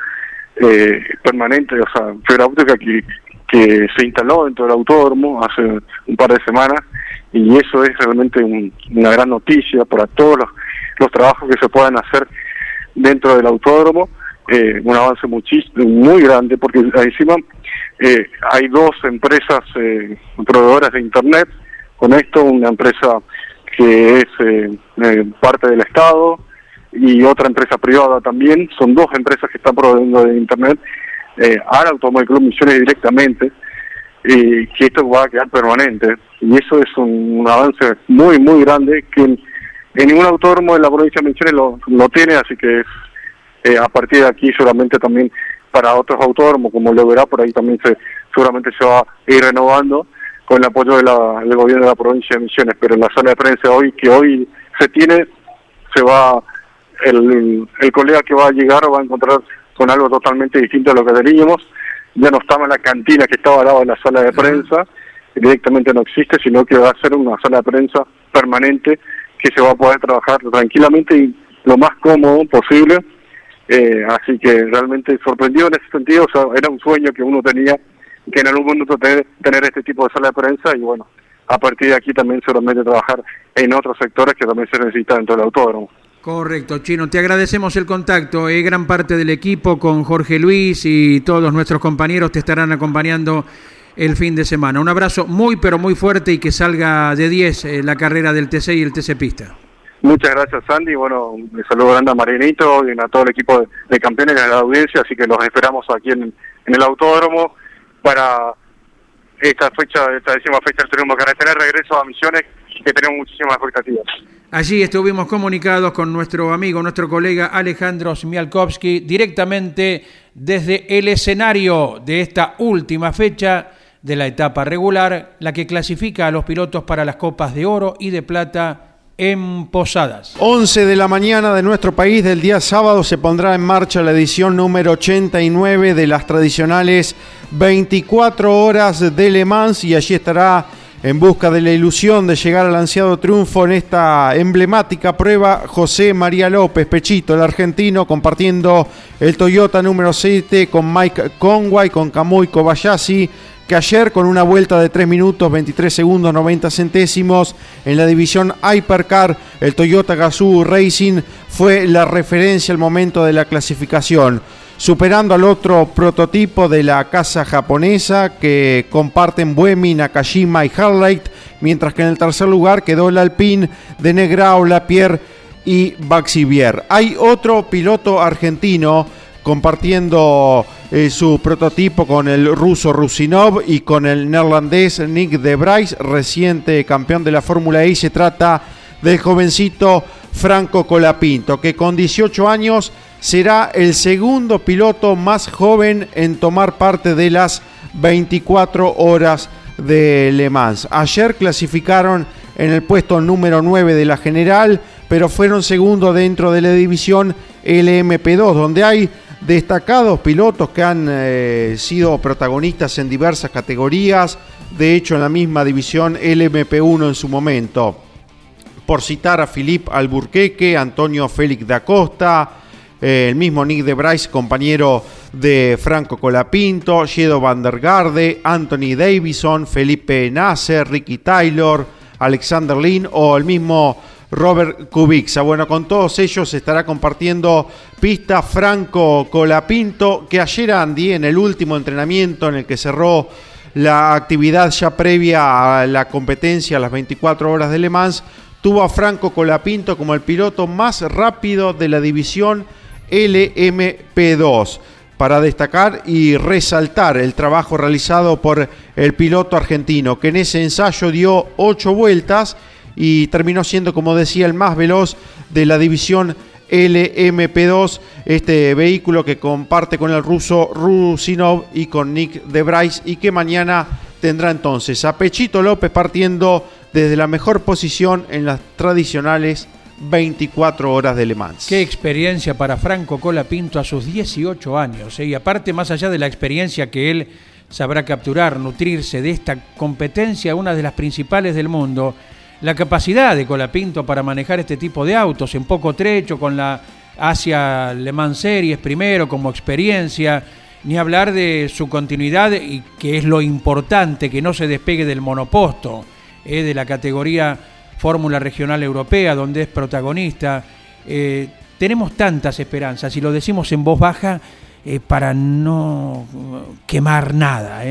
eh, permanente, o sea, fibra óptica que, que se instaló dentro del autódromo hace un par de semanas y eso es realmente un- una gran noticia para todos los, trabajos que se puedan hacer dentro del autódromo, eh, un avance muchísimo, muy grande, porque encima eh, hay dos empresas eh, proveedoras de Internet, con esto una empresa que es eh, eh, parte del Estado y otra empresa privada también, son dos empresas que están proveyendo de Internet al Automóvil Club Misiones directamente, y que esto va a quedar permanente. Y eso es un, avance muy, muy grande que en, ningún autódromo de la provincia de Misiones lo, lo tiene, así que eh, a partir de aquí solamente también para otros autódromos, como lo verá, por ahí también se seguramente se va a ir renovando con el apoyo de la- del gobierno de la provincia de Misiones, pero en la sala de prensa hoy que hoy se tiene, se va, el, el colega que va a llegar va a encontrar con algo totalmente distinto a lo que teníamos, ya no estaba en la cantina que estaba al lado de la sala de prensa, directamente no existe, sino que va a ser una sala de prensa permanente que se va a poder trabajar tranquilamente y lo más cómodo posible. Eh, así que realmente sorprendido en ese sentido, era un sueño que uno tenía, que en algún momento tener, tener este tipo de sala de prensa y bueno, a partir de aquí también seguramente trabajar en otros sectores que también se necesitan dentro del autódromo. Correcto, Chino. Te agradecemos el contacto. Eh, gran parte del equipo con Jorge Luis y todos nuestros compañeros te estarán acompañando el fin de semana. Un abrazo muy, pero muy fuerte y que salga de 10 eh, la carrera del TC y el TC Pista. Muchas gracias, Sandy. Bueno, un saludo grande a Marinito y a todo el equipo de, de campeones y a la audiencia. Así que los esperamos aquí en, en el autódromo para esta fecha, esta décima fecha del turismo carretera, regreso a Misiones, que tenemos muchísimas expectativas. Allí estuvimos comunicados con nuestro amigo, nuestro colega Alejandro Smialkowski, directamente desde el escenario de esta última fecha de la etapa regular, la que clasifica a los pilotos para las copas de oro y de plata en Posadas. 11 de la mañana de nuestro país del día sábado se pondrá en marcha la edición número 89 de las tradicionales 24 horas de Le Mans y allí estará en busca de la ilusión de llegar al ansiado triunfo en esta emblemática prueba José María López Pechito, el argentino, compartiendo el Toyota número 7 con Mike Conway, con Kamui Kobayashi, que ayer con una vuelta de 3 minutos 23 segundos 90 centésimos en la división Hypercar, el Toyota Gazoo Racing fue la referencia al momento de la clasificación, superando al otro prototipo de la casa japonesa que comparten Buemi, Nakajima y Harley, mientras que en el tercer lugar quedó el Alpine de Negrao, Lapierre y Baxivier. Hay otro piloto argentino compartiendo eh, su prototipo con el ruso Rusinov y con el neerlandés Nick de Bryce, reciente campeón de la Fórmula E. Se trata del jovencito Franco Colapinto, que con 18 años será el segundo piloto más joven en tomar parte de las 24 horas de Le Mans. Ayer clasificaron en el puesto número 9 de la general, pero fueron segundo dentro de la división LMP2, donde hay destacados pilotos que han eh, sido protagonistas en diversas categorías, de hecho en la misma división LMP1 en su momento. Por citar a Philippe Alburqueque, Antonio Félix da Costa, eh, el mismo Nick de Bryce, compañero de Franco Colapinto, Shedo Van der Garde, Anthony Davison, Felipe Nasser, Ricky Taylor, Alexander Lin o el mismo Robert Kubica. Bueno, con todos ellos estará compartiendo pista Franco Colapinto, que ayer Andy, en el último entrenamiento en el que cerró la actividad ya previa a la competencia a las 24 horas de Le Mans tuvo a Franco Colapinto como el piloto más rápido de la división LMP2 para destacar y resaltar el trabajo realizado por el piloto argentino, que en ese ensayo dio ocho vueltas y terminó siendo, como decía, el más veloz de la división LMP2, este vehículo que comparte con el ruso Rusinov y con Nick de Bryce y que mañana tendrá entonces a Pechito López partiendo desde la mejor posición en las tradicionales 24 horas de Le Mans. Qué experiencia para Franco Colapinto a sus 18 años. ¿eh? Y aparte, más allá de la experiencia que él sabrá capturar, nutrirse de esta competencia, una de las principales del mundo, la capacidad de Colapinto para manejar este tipo de autos en poco trecho, con la Asia Le Mans Series primero como experiencia, ni hablar de su continuidad y que es lo importante, que no se despegue del monoposto, ¿eh? de la categoría Fórmula Regional Europea, donde es protagonista. Eh, tenemos tantas esperanzas y lo decimos en voz baja eh, para no quemar nada,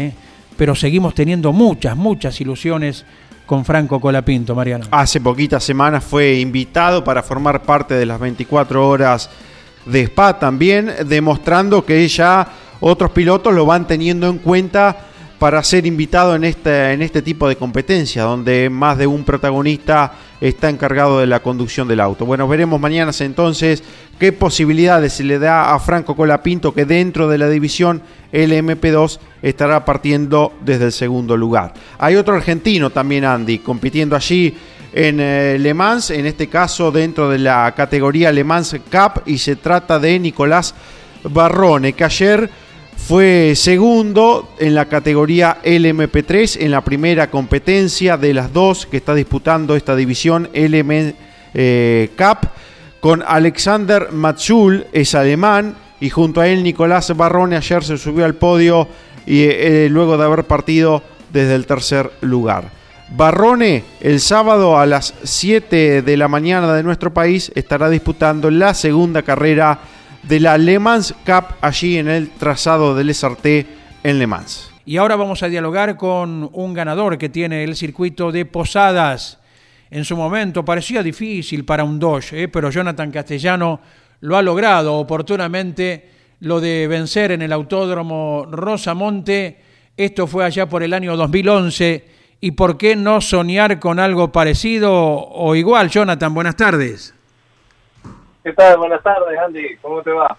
pero seguimos teniendo muchas, muchas ilusiones con Franco Colapinto, Mariano. Hace poquitas semanas fue invitado para formar parte de las 24 horas de Spa también, demostrando que ya otros pilotos lo van teniendo en cuenta para ser invitado en este, en este tipo de competencia, donde más de un protagonista está encargado de la conducción del auto. Bueno, veremos mañana entonces qué posibilidades se le da a Franco Colapinto, que dentro de la división LMP2 estará partiendo desde el segundo lugar. Hay otro argentino también, Andy, compitiendo allí en eh, Le Mans, en este caso dentro de la categoría Le Mans Cup, y se trata de Nicolás Barrone, que ayer fue segundo en la categoría LMP3 en la primera competencia de las dos que está disputando esta división LM eh, Cup con Alexander Matsul, es alemán, y junto a él Nicolás Barrone ayer se subió al podio y eh, luego de haber partido desde el tercer lugar. Barrone el sábado a las 7 de la mañana de nuestro país estará disputando la segunda carrera de la Le Mans Cup allí en el trazado del Sarté en Le Mans. Y ahora vamos a dialogar con un ganador que tiene el circuito de Posadas. En su momento parecía difícil para un Dodge, ¿eh? pero Jonathan Castellano lo ha logrado oportunamente lo de vencer en el autódromo Rosamonte. Esto fue allá por el año 2011. ¿Y por qué no soñar con algo parecido o igual, Jonathan? Buenas tardes. ¿Qué tal? Buenas tardes, Andy. ¿Cómo te va?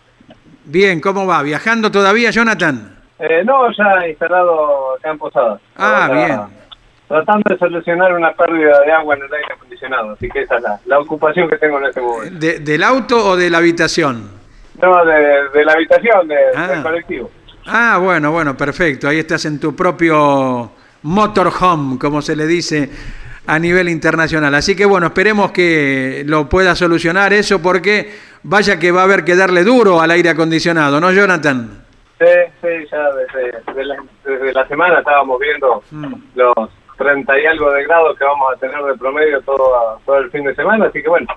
Bien, ¿cómo va? ¿Viajando todavía, Jonathan? Eh, no, ya instalado acá en Posadas. Ah, bien. Tratando de solucionar una pérdida de agua en el aire acondicionado, así que esa es la, ocupación que tengo en este momento. ¿Del auto o de la habitación? No, de, la habitación, ah. del colectivo. Ah, bueno, bueno, perfecto. Ahí estás en tu propio motorhome, como se le dice a nivel internacional. Así que bueno, esperemos que lo pueda solucionar eso porque vaya que va a haber que darle duro al aire acondicionado, ¿no, Jonathan? Sí, sí, ya desde, la, semana estábamos viendo mm. los 30 y algo de grados que vamos a tener de promedio todo, todo el fin de semana, así que bueno,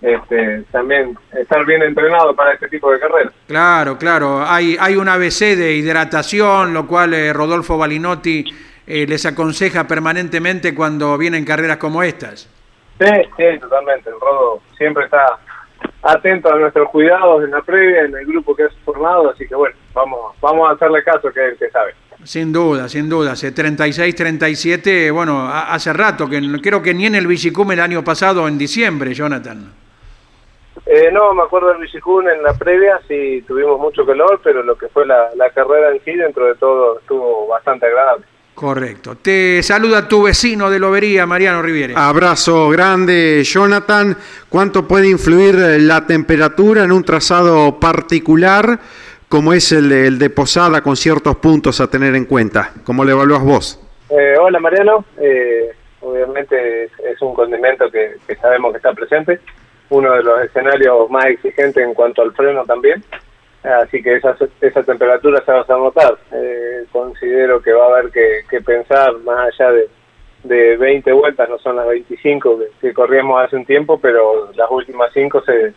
este, también estar bien entrenado para este tipo de carreras. Claro, claro, hay, hay un ABC de hidratación, lo cual eh, Rodolfo Balinotti eh, les aconseja permanentemente cuando vienen carreras como estas. Sí, sí, totalmente. El Rodo siempre está atento a nuestros cuidados en la previa, en el grupo que has formado, así que bueno, vamos, vamos a hacerle caso que es el que sabe. Sin duda, sin duda. Hace 36, 37, bueno, hace rato, que creo que ni en el Bicicum el año pasado, en diciembre, Jonathan. Eh, no, me acuerdo del Bicicum en la previa, sí tuvimos mucho calor, pero lo que fue la, la carrera en sí, dentro de todo, estuvo bastante agradable. Correcto. Te saluda tu vecino de Lobería, Mariano Riviere. Abrazo grande, Jonathan. ¿Cuánto puede influir la temperatura en un trazado particular como es el, de Posada con ciertos puntos a tener en cuenta? ¿Cómo le evalúas vos? Eh, hola, Mariano. Eh, obviamente es, un condimento que sabemos que está presente. Uno de los escenarios más exigentes en cuanto al freno también. Así que esa, esa temperatura se va a notar. Eh, considero que va a haber que, pensar más allá de, de 20 vueltas, no son las 25 que, corríamos hace un tiempo, pero las últimas 5 se,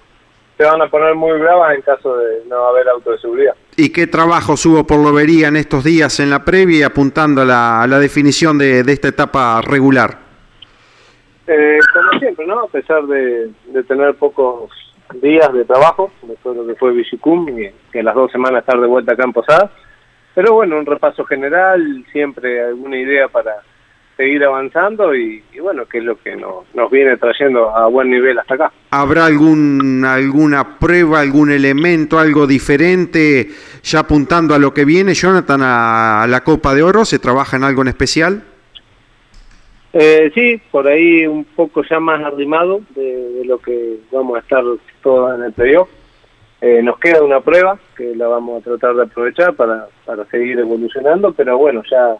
se van a poner muy bravas en caso de no haber auto de seguridad. ¿Y qué trabajo hubo por Lobería en estos días en la previa apuntando a la, a la definición de, de esta etapa regular? Eh, como siempre, ¿no? A pesar de, de tener pocos días de trabajo, después de lo que fue Vigicum, y que las dos semanas estar de vuelta acá en Posada. Pero bueno, un repaso general, siempre alguna idea para seguir avanzando y, bueno, que es lo que nos, nos viene trayendo a buen nivel hasta acá. ¿Habrá algún, alguna prueba, algún elemento, algo diferente, ya apuntando a lo que viene, Jonathan, a la Copa de Oro? ¿Se trabaja en algo en especial? Eh, sí, por ahí un poco ya más arrimado de, lo que vamos a estar todos en el playoff. Eh, nos queda una prueba que la vamos a tratar de aprovechar para, para seguir evolucionando, pero bueno, ya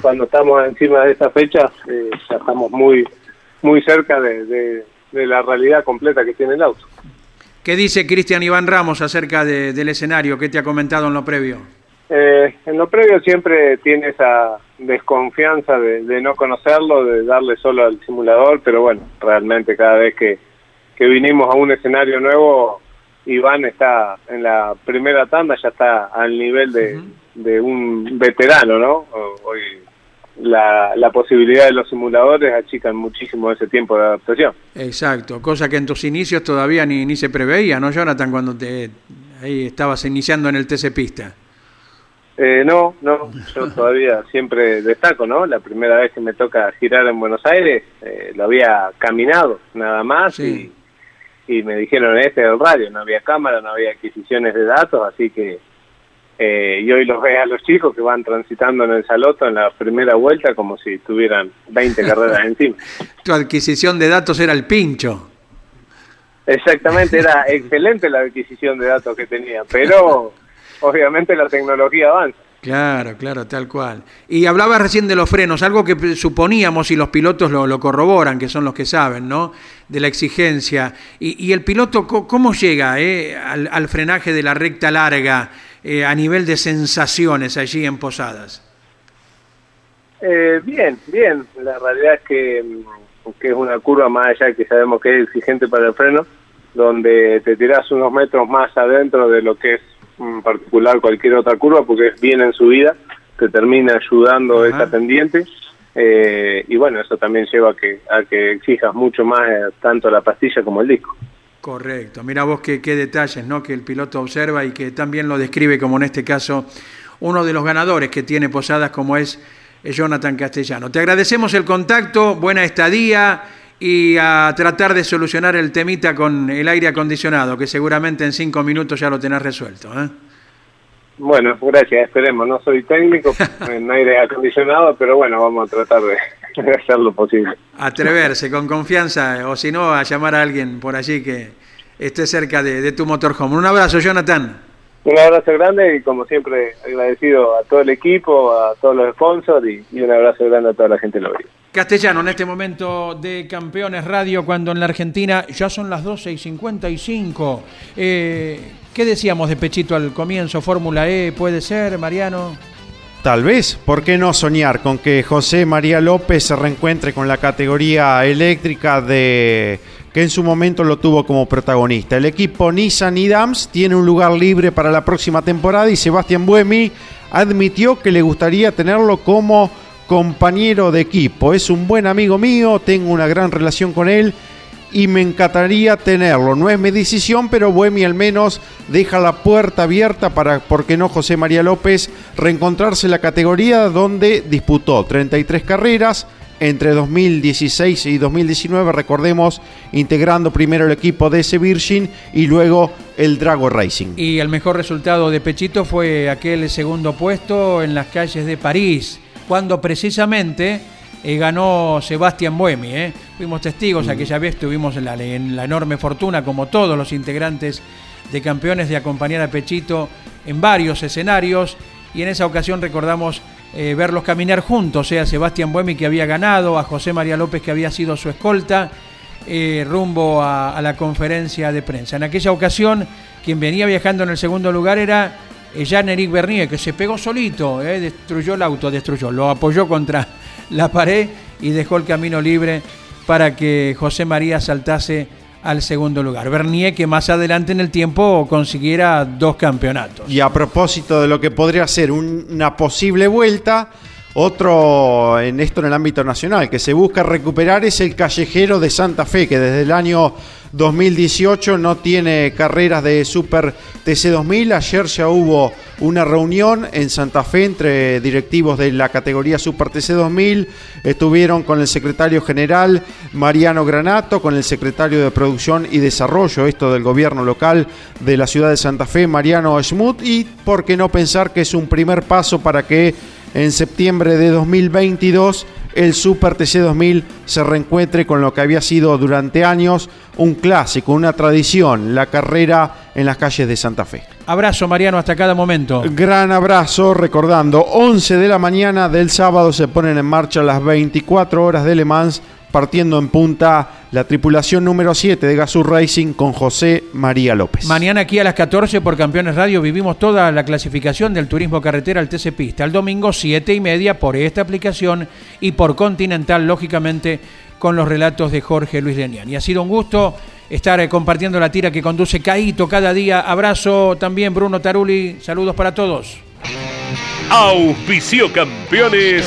cuando estamos encima de esta fecha eh, ya estamos muy muy cerca de, de, la realidad completa que tiene el auto. ¿Qué dice Cristian Iván Ramos acerca de- del escenario? ¿Qué te ha comentado en lo previo? Eh, en lo previo siempre tiene esa desconfianza de, de no conocerlo, de darle solo al simulador, pero bueno, realmente cada vez que, que vinimos a un escenario nuevo, Iván está en la primera tanda, ya está al nivel de, de un veterano, ¿no? Hoy la, la posibilidad de los simuladores achican muchísimo ese tiempo de adaptación. Exacto, cosa que en tus inicios todavía ni, ni se preveía, ¿no, Jonathan? Cuando te ahí estabas iniciando en el TC Pista. Eh, no, no, yo todavía siempre destaco, ¿no? La primera vez que me toca girar en Buenos Aires, eh, lo había caminado nada más y, y me dijeron este es el radio, no había cámara, no había adquisiciones de datos, así que eh, y hoy los ves a los chicos que van transitando en el Saloto en la primera vuelta como si tuvieran 20 carreras encima. Tu adquisición de datos era el pincho. Exactamente, era excelente la adquisición de datos que tenía, pero obviamente la tecnología avanza. Claro, claro, tal cual. Y hablabas recién de los frenos, algo que suponíamos y los pilotos lo, lo corroboran, que son los que saben, ¿no? De la exigencia. Y, y el piloto, ¿cómo llega eh, al, al frenaje de la recta larga eh, a nivel de sensaciones allí en Posadas? Eh, bien, bien. La realidad es que, mm, que es una curva más allá que sabemos que es exigente para el freno, donde te tirás unos metros más adentro de lo que es en particular cualquier otra curva, porque es bien en subida, te termina ayudando esa pendiente. Eh, y bueno, eso también lleva a que, a que exijas mucho más eh, tanto la pastilla como el disco. Correcto. Mira vos qué, qué detalles, ¿no? Que el piloto observa y que también lo describe como en este caso uno de los ganadores que tiene Posadas como es eh, Jonathan Castellano. Te agradecemos el contacto, buena estadía y a tratar de solucionar el temita con el aire acondicionado, que seguramente en cinco minutos ya lo tenés resuelto. ¿eh? Bueno, gracias, esperemos. No soy técnico en aire acondicionado, pero bueno, vamos a tratar de, de hacer lo posible. Atreverse con confianza o si no a llamar a alguien por allí que esté cerca de, de tu motorhome. Un abrazo, Jonathan. Un abrazo grande y como siempre agradecido a todo el equipo, a todos los sponsors y, y un abrazo grande a toda la gente de Lobería. Castellano, en este momento de Campeones Radio, cuando en la Argentina ya son las 12 y 55. Eh, ¿Qué decíamos de Pechito al comienzo? ¿Fórmula E puede ser, Mariano? Tal vez, ¿por qué no soñar con que José María López se reencuentre con la categoría eléctrica de que en su momento lo tuvo como protagonista? El equipo Nissan y Dams tiene un lugar libre para la próxima temporada y Sebastián Buemi admitió que le gustaría tenerlo como compañero de equipo. Es un buen amigo mío, tengo una gran relación con él y me encantaría tenerlo. No es mi decisión, pero Buemi al menos deja la puerta abierta para, ¿por qué no, José María López reencontrarse en la categoría donde disputó 33 carreras entre 2016 y 2019, recordemos, integrando primero el equipo de ese Virgin y luego el Drago Racing. Y el mejor resultado de Pechito fue aquel segundo puesto en las calles de París, cuando precisamente eh, ganó Sebastián Buemi. ¿eh? Fuimos testigos, aquella vez tuvimos la, en la enorme fortuna, como todos los integrantes de campeones, de acompañar a Pechito en varios escenarios. Y en esa ocasión recordamos eh, verlos caminar juntos, eh, a Sebastián Buemi que había ganado, a José María López que había sido su escolta, eh, rumbo a, a la conferencia de prensa. En aquella ocasión, quien venía viajando en el segundo lugar era Jean-Éric Bernier, que se pegó solito, eh, destruyó el auto, destruyó, lo apoyó contra la pared y dejó el camino libre para que José María saltase al segundo lugar. Bernier que más adelante en el tiempo consiguiera dos campeonatos. Y a propósito de lo que podría ser una posible vuelta, otro en esto en el ámbito nacional que se busca recuperar es el callejero de Santa Fe, que desde el año 2018 no tiene carreras de Super TC2000. Ayer ya hubo una reunión en Santa Fe entre directivos de la categoría Super TC2000. Estuvieron con el secretario general Mariano Granato, con el secretario de Producción y Desarrollo, esto del gobierno local de la ciudad de Santa Fe, Mariano Schmut, y por qué no pensar que es un primer paso para que en septiembre de 2022 el Super TC 2000 se reencuentre con lo que había sido durante años un clásico, una tradición, la carrera en las calles de Santa Fe. Abrazo Mariano hasta cada momento. Gran abrazo, recordando, 11 de la mañana del sábado se ponen en marcha las 24 horas de Le Mans partiendo en punta la tripulación número 7 de Gasur Racing con José María López. Mañana aquí a las 14 por Campeones Radio vivimos toda la clasificación del turismo carretera al TC Pista. El domingo 7 y media por esta aplicación y por Continental, lógicamente, con los relatos de Jorge Luis Lenian. Y ha sido un gusto estar eh, compartiendo la tira que conduce Caito cada día. Abrazo también Bruno Taruli. Saludos para todos. Auspicio Campeones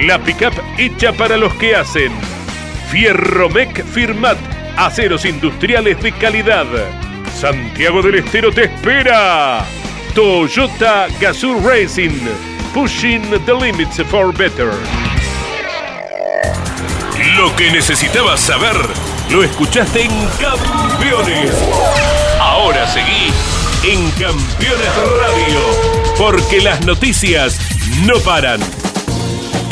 la pickup hecha para los que hacen. Fierromec Firmat, aceros industriales de calidad. Santiago del Estero te espera. Toyota Gazoo Racing, pushing the limits for better. Lo que necesitabas saber, lo escuchaste en Campeones. Ahora seguí en Campeones Radio, porque las noticias no paran.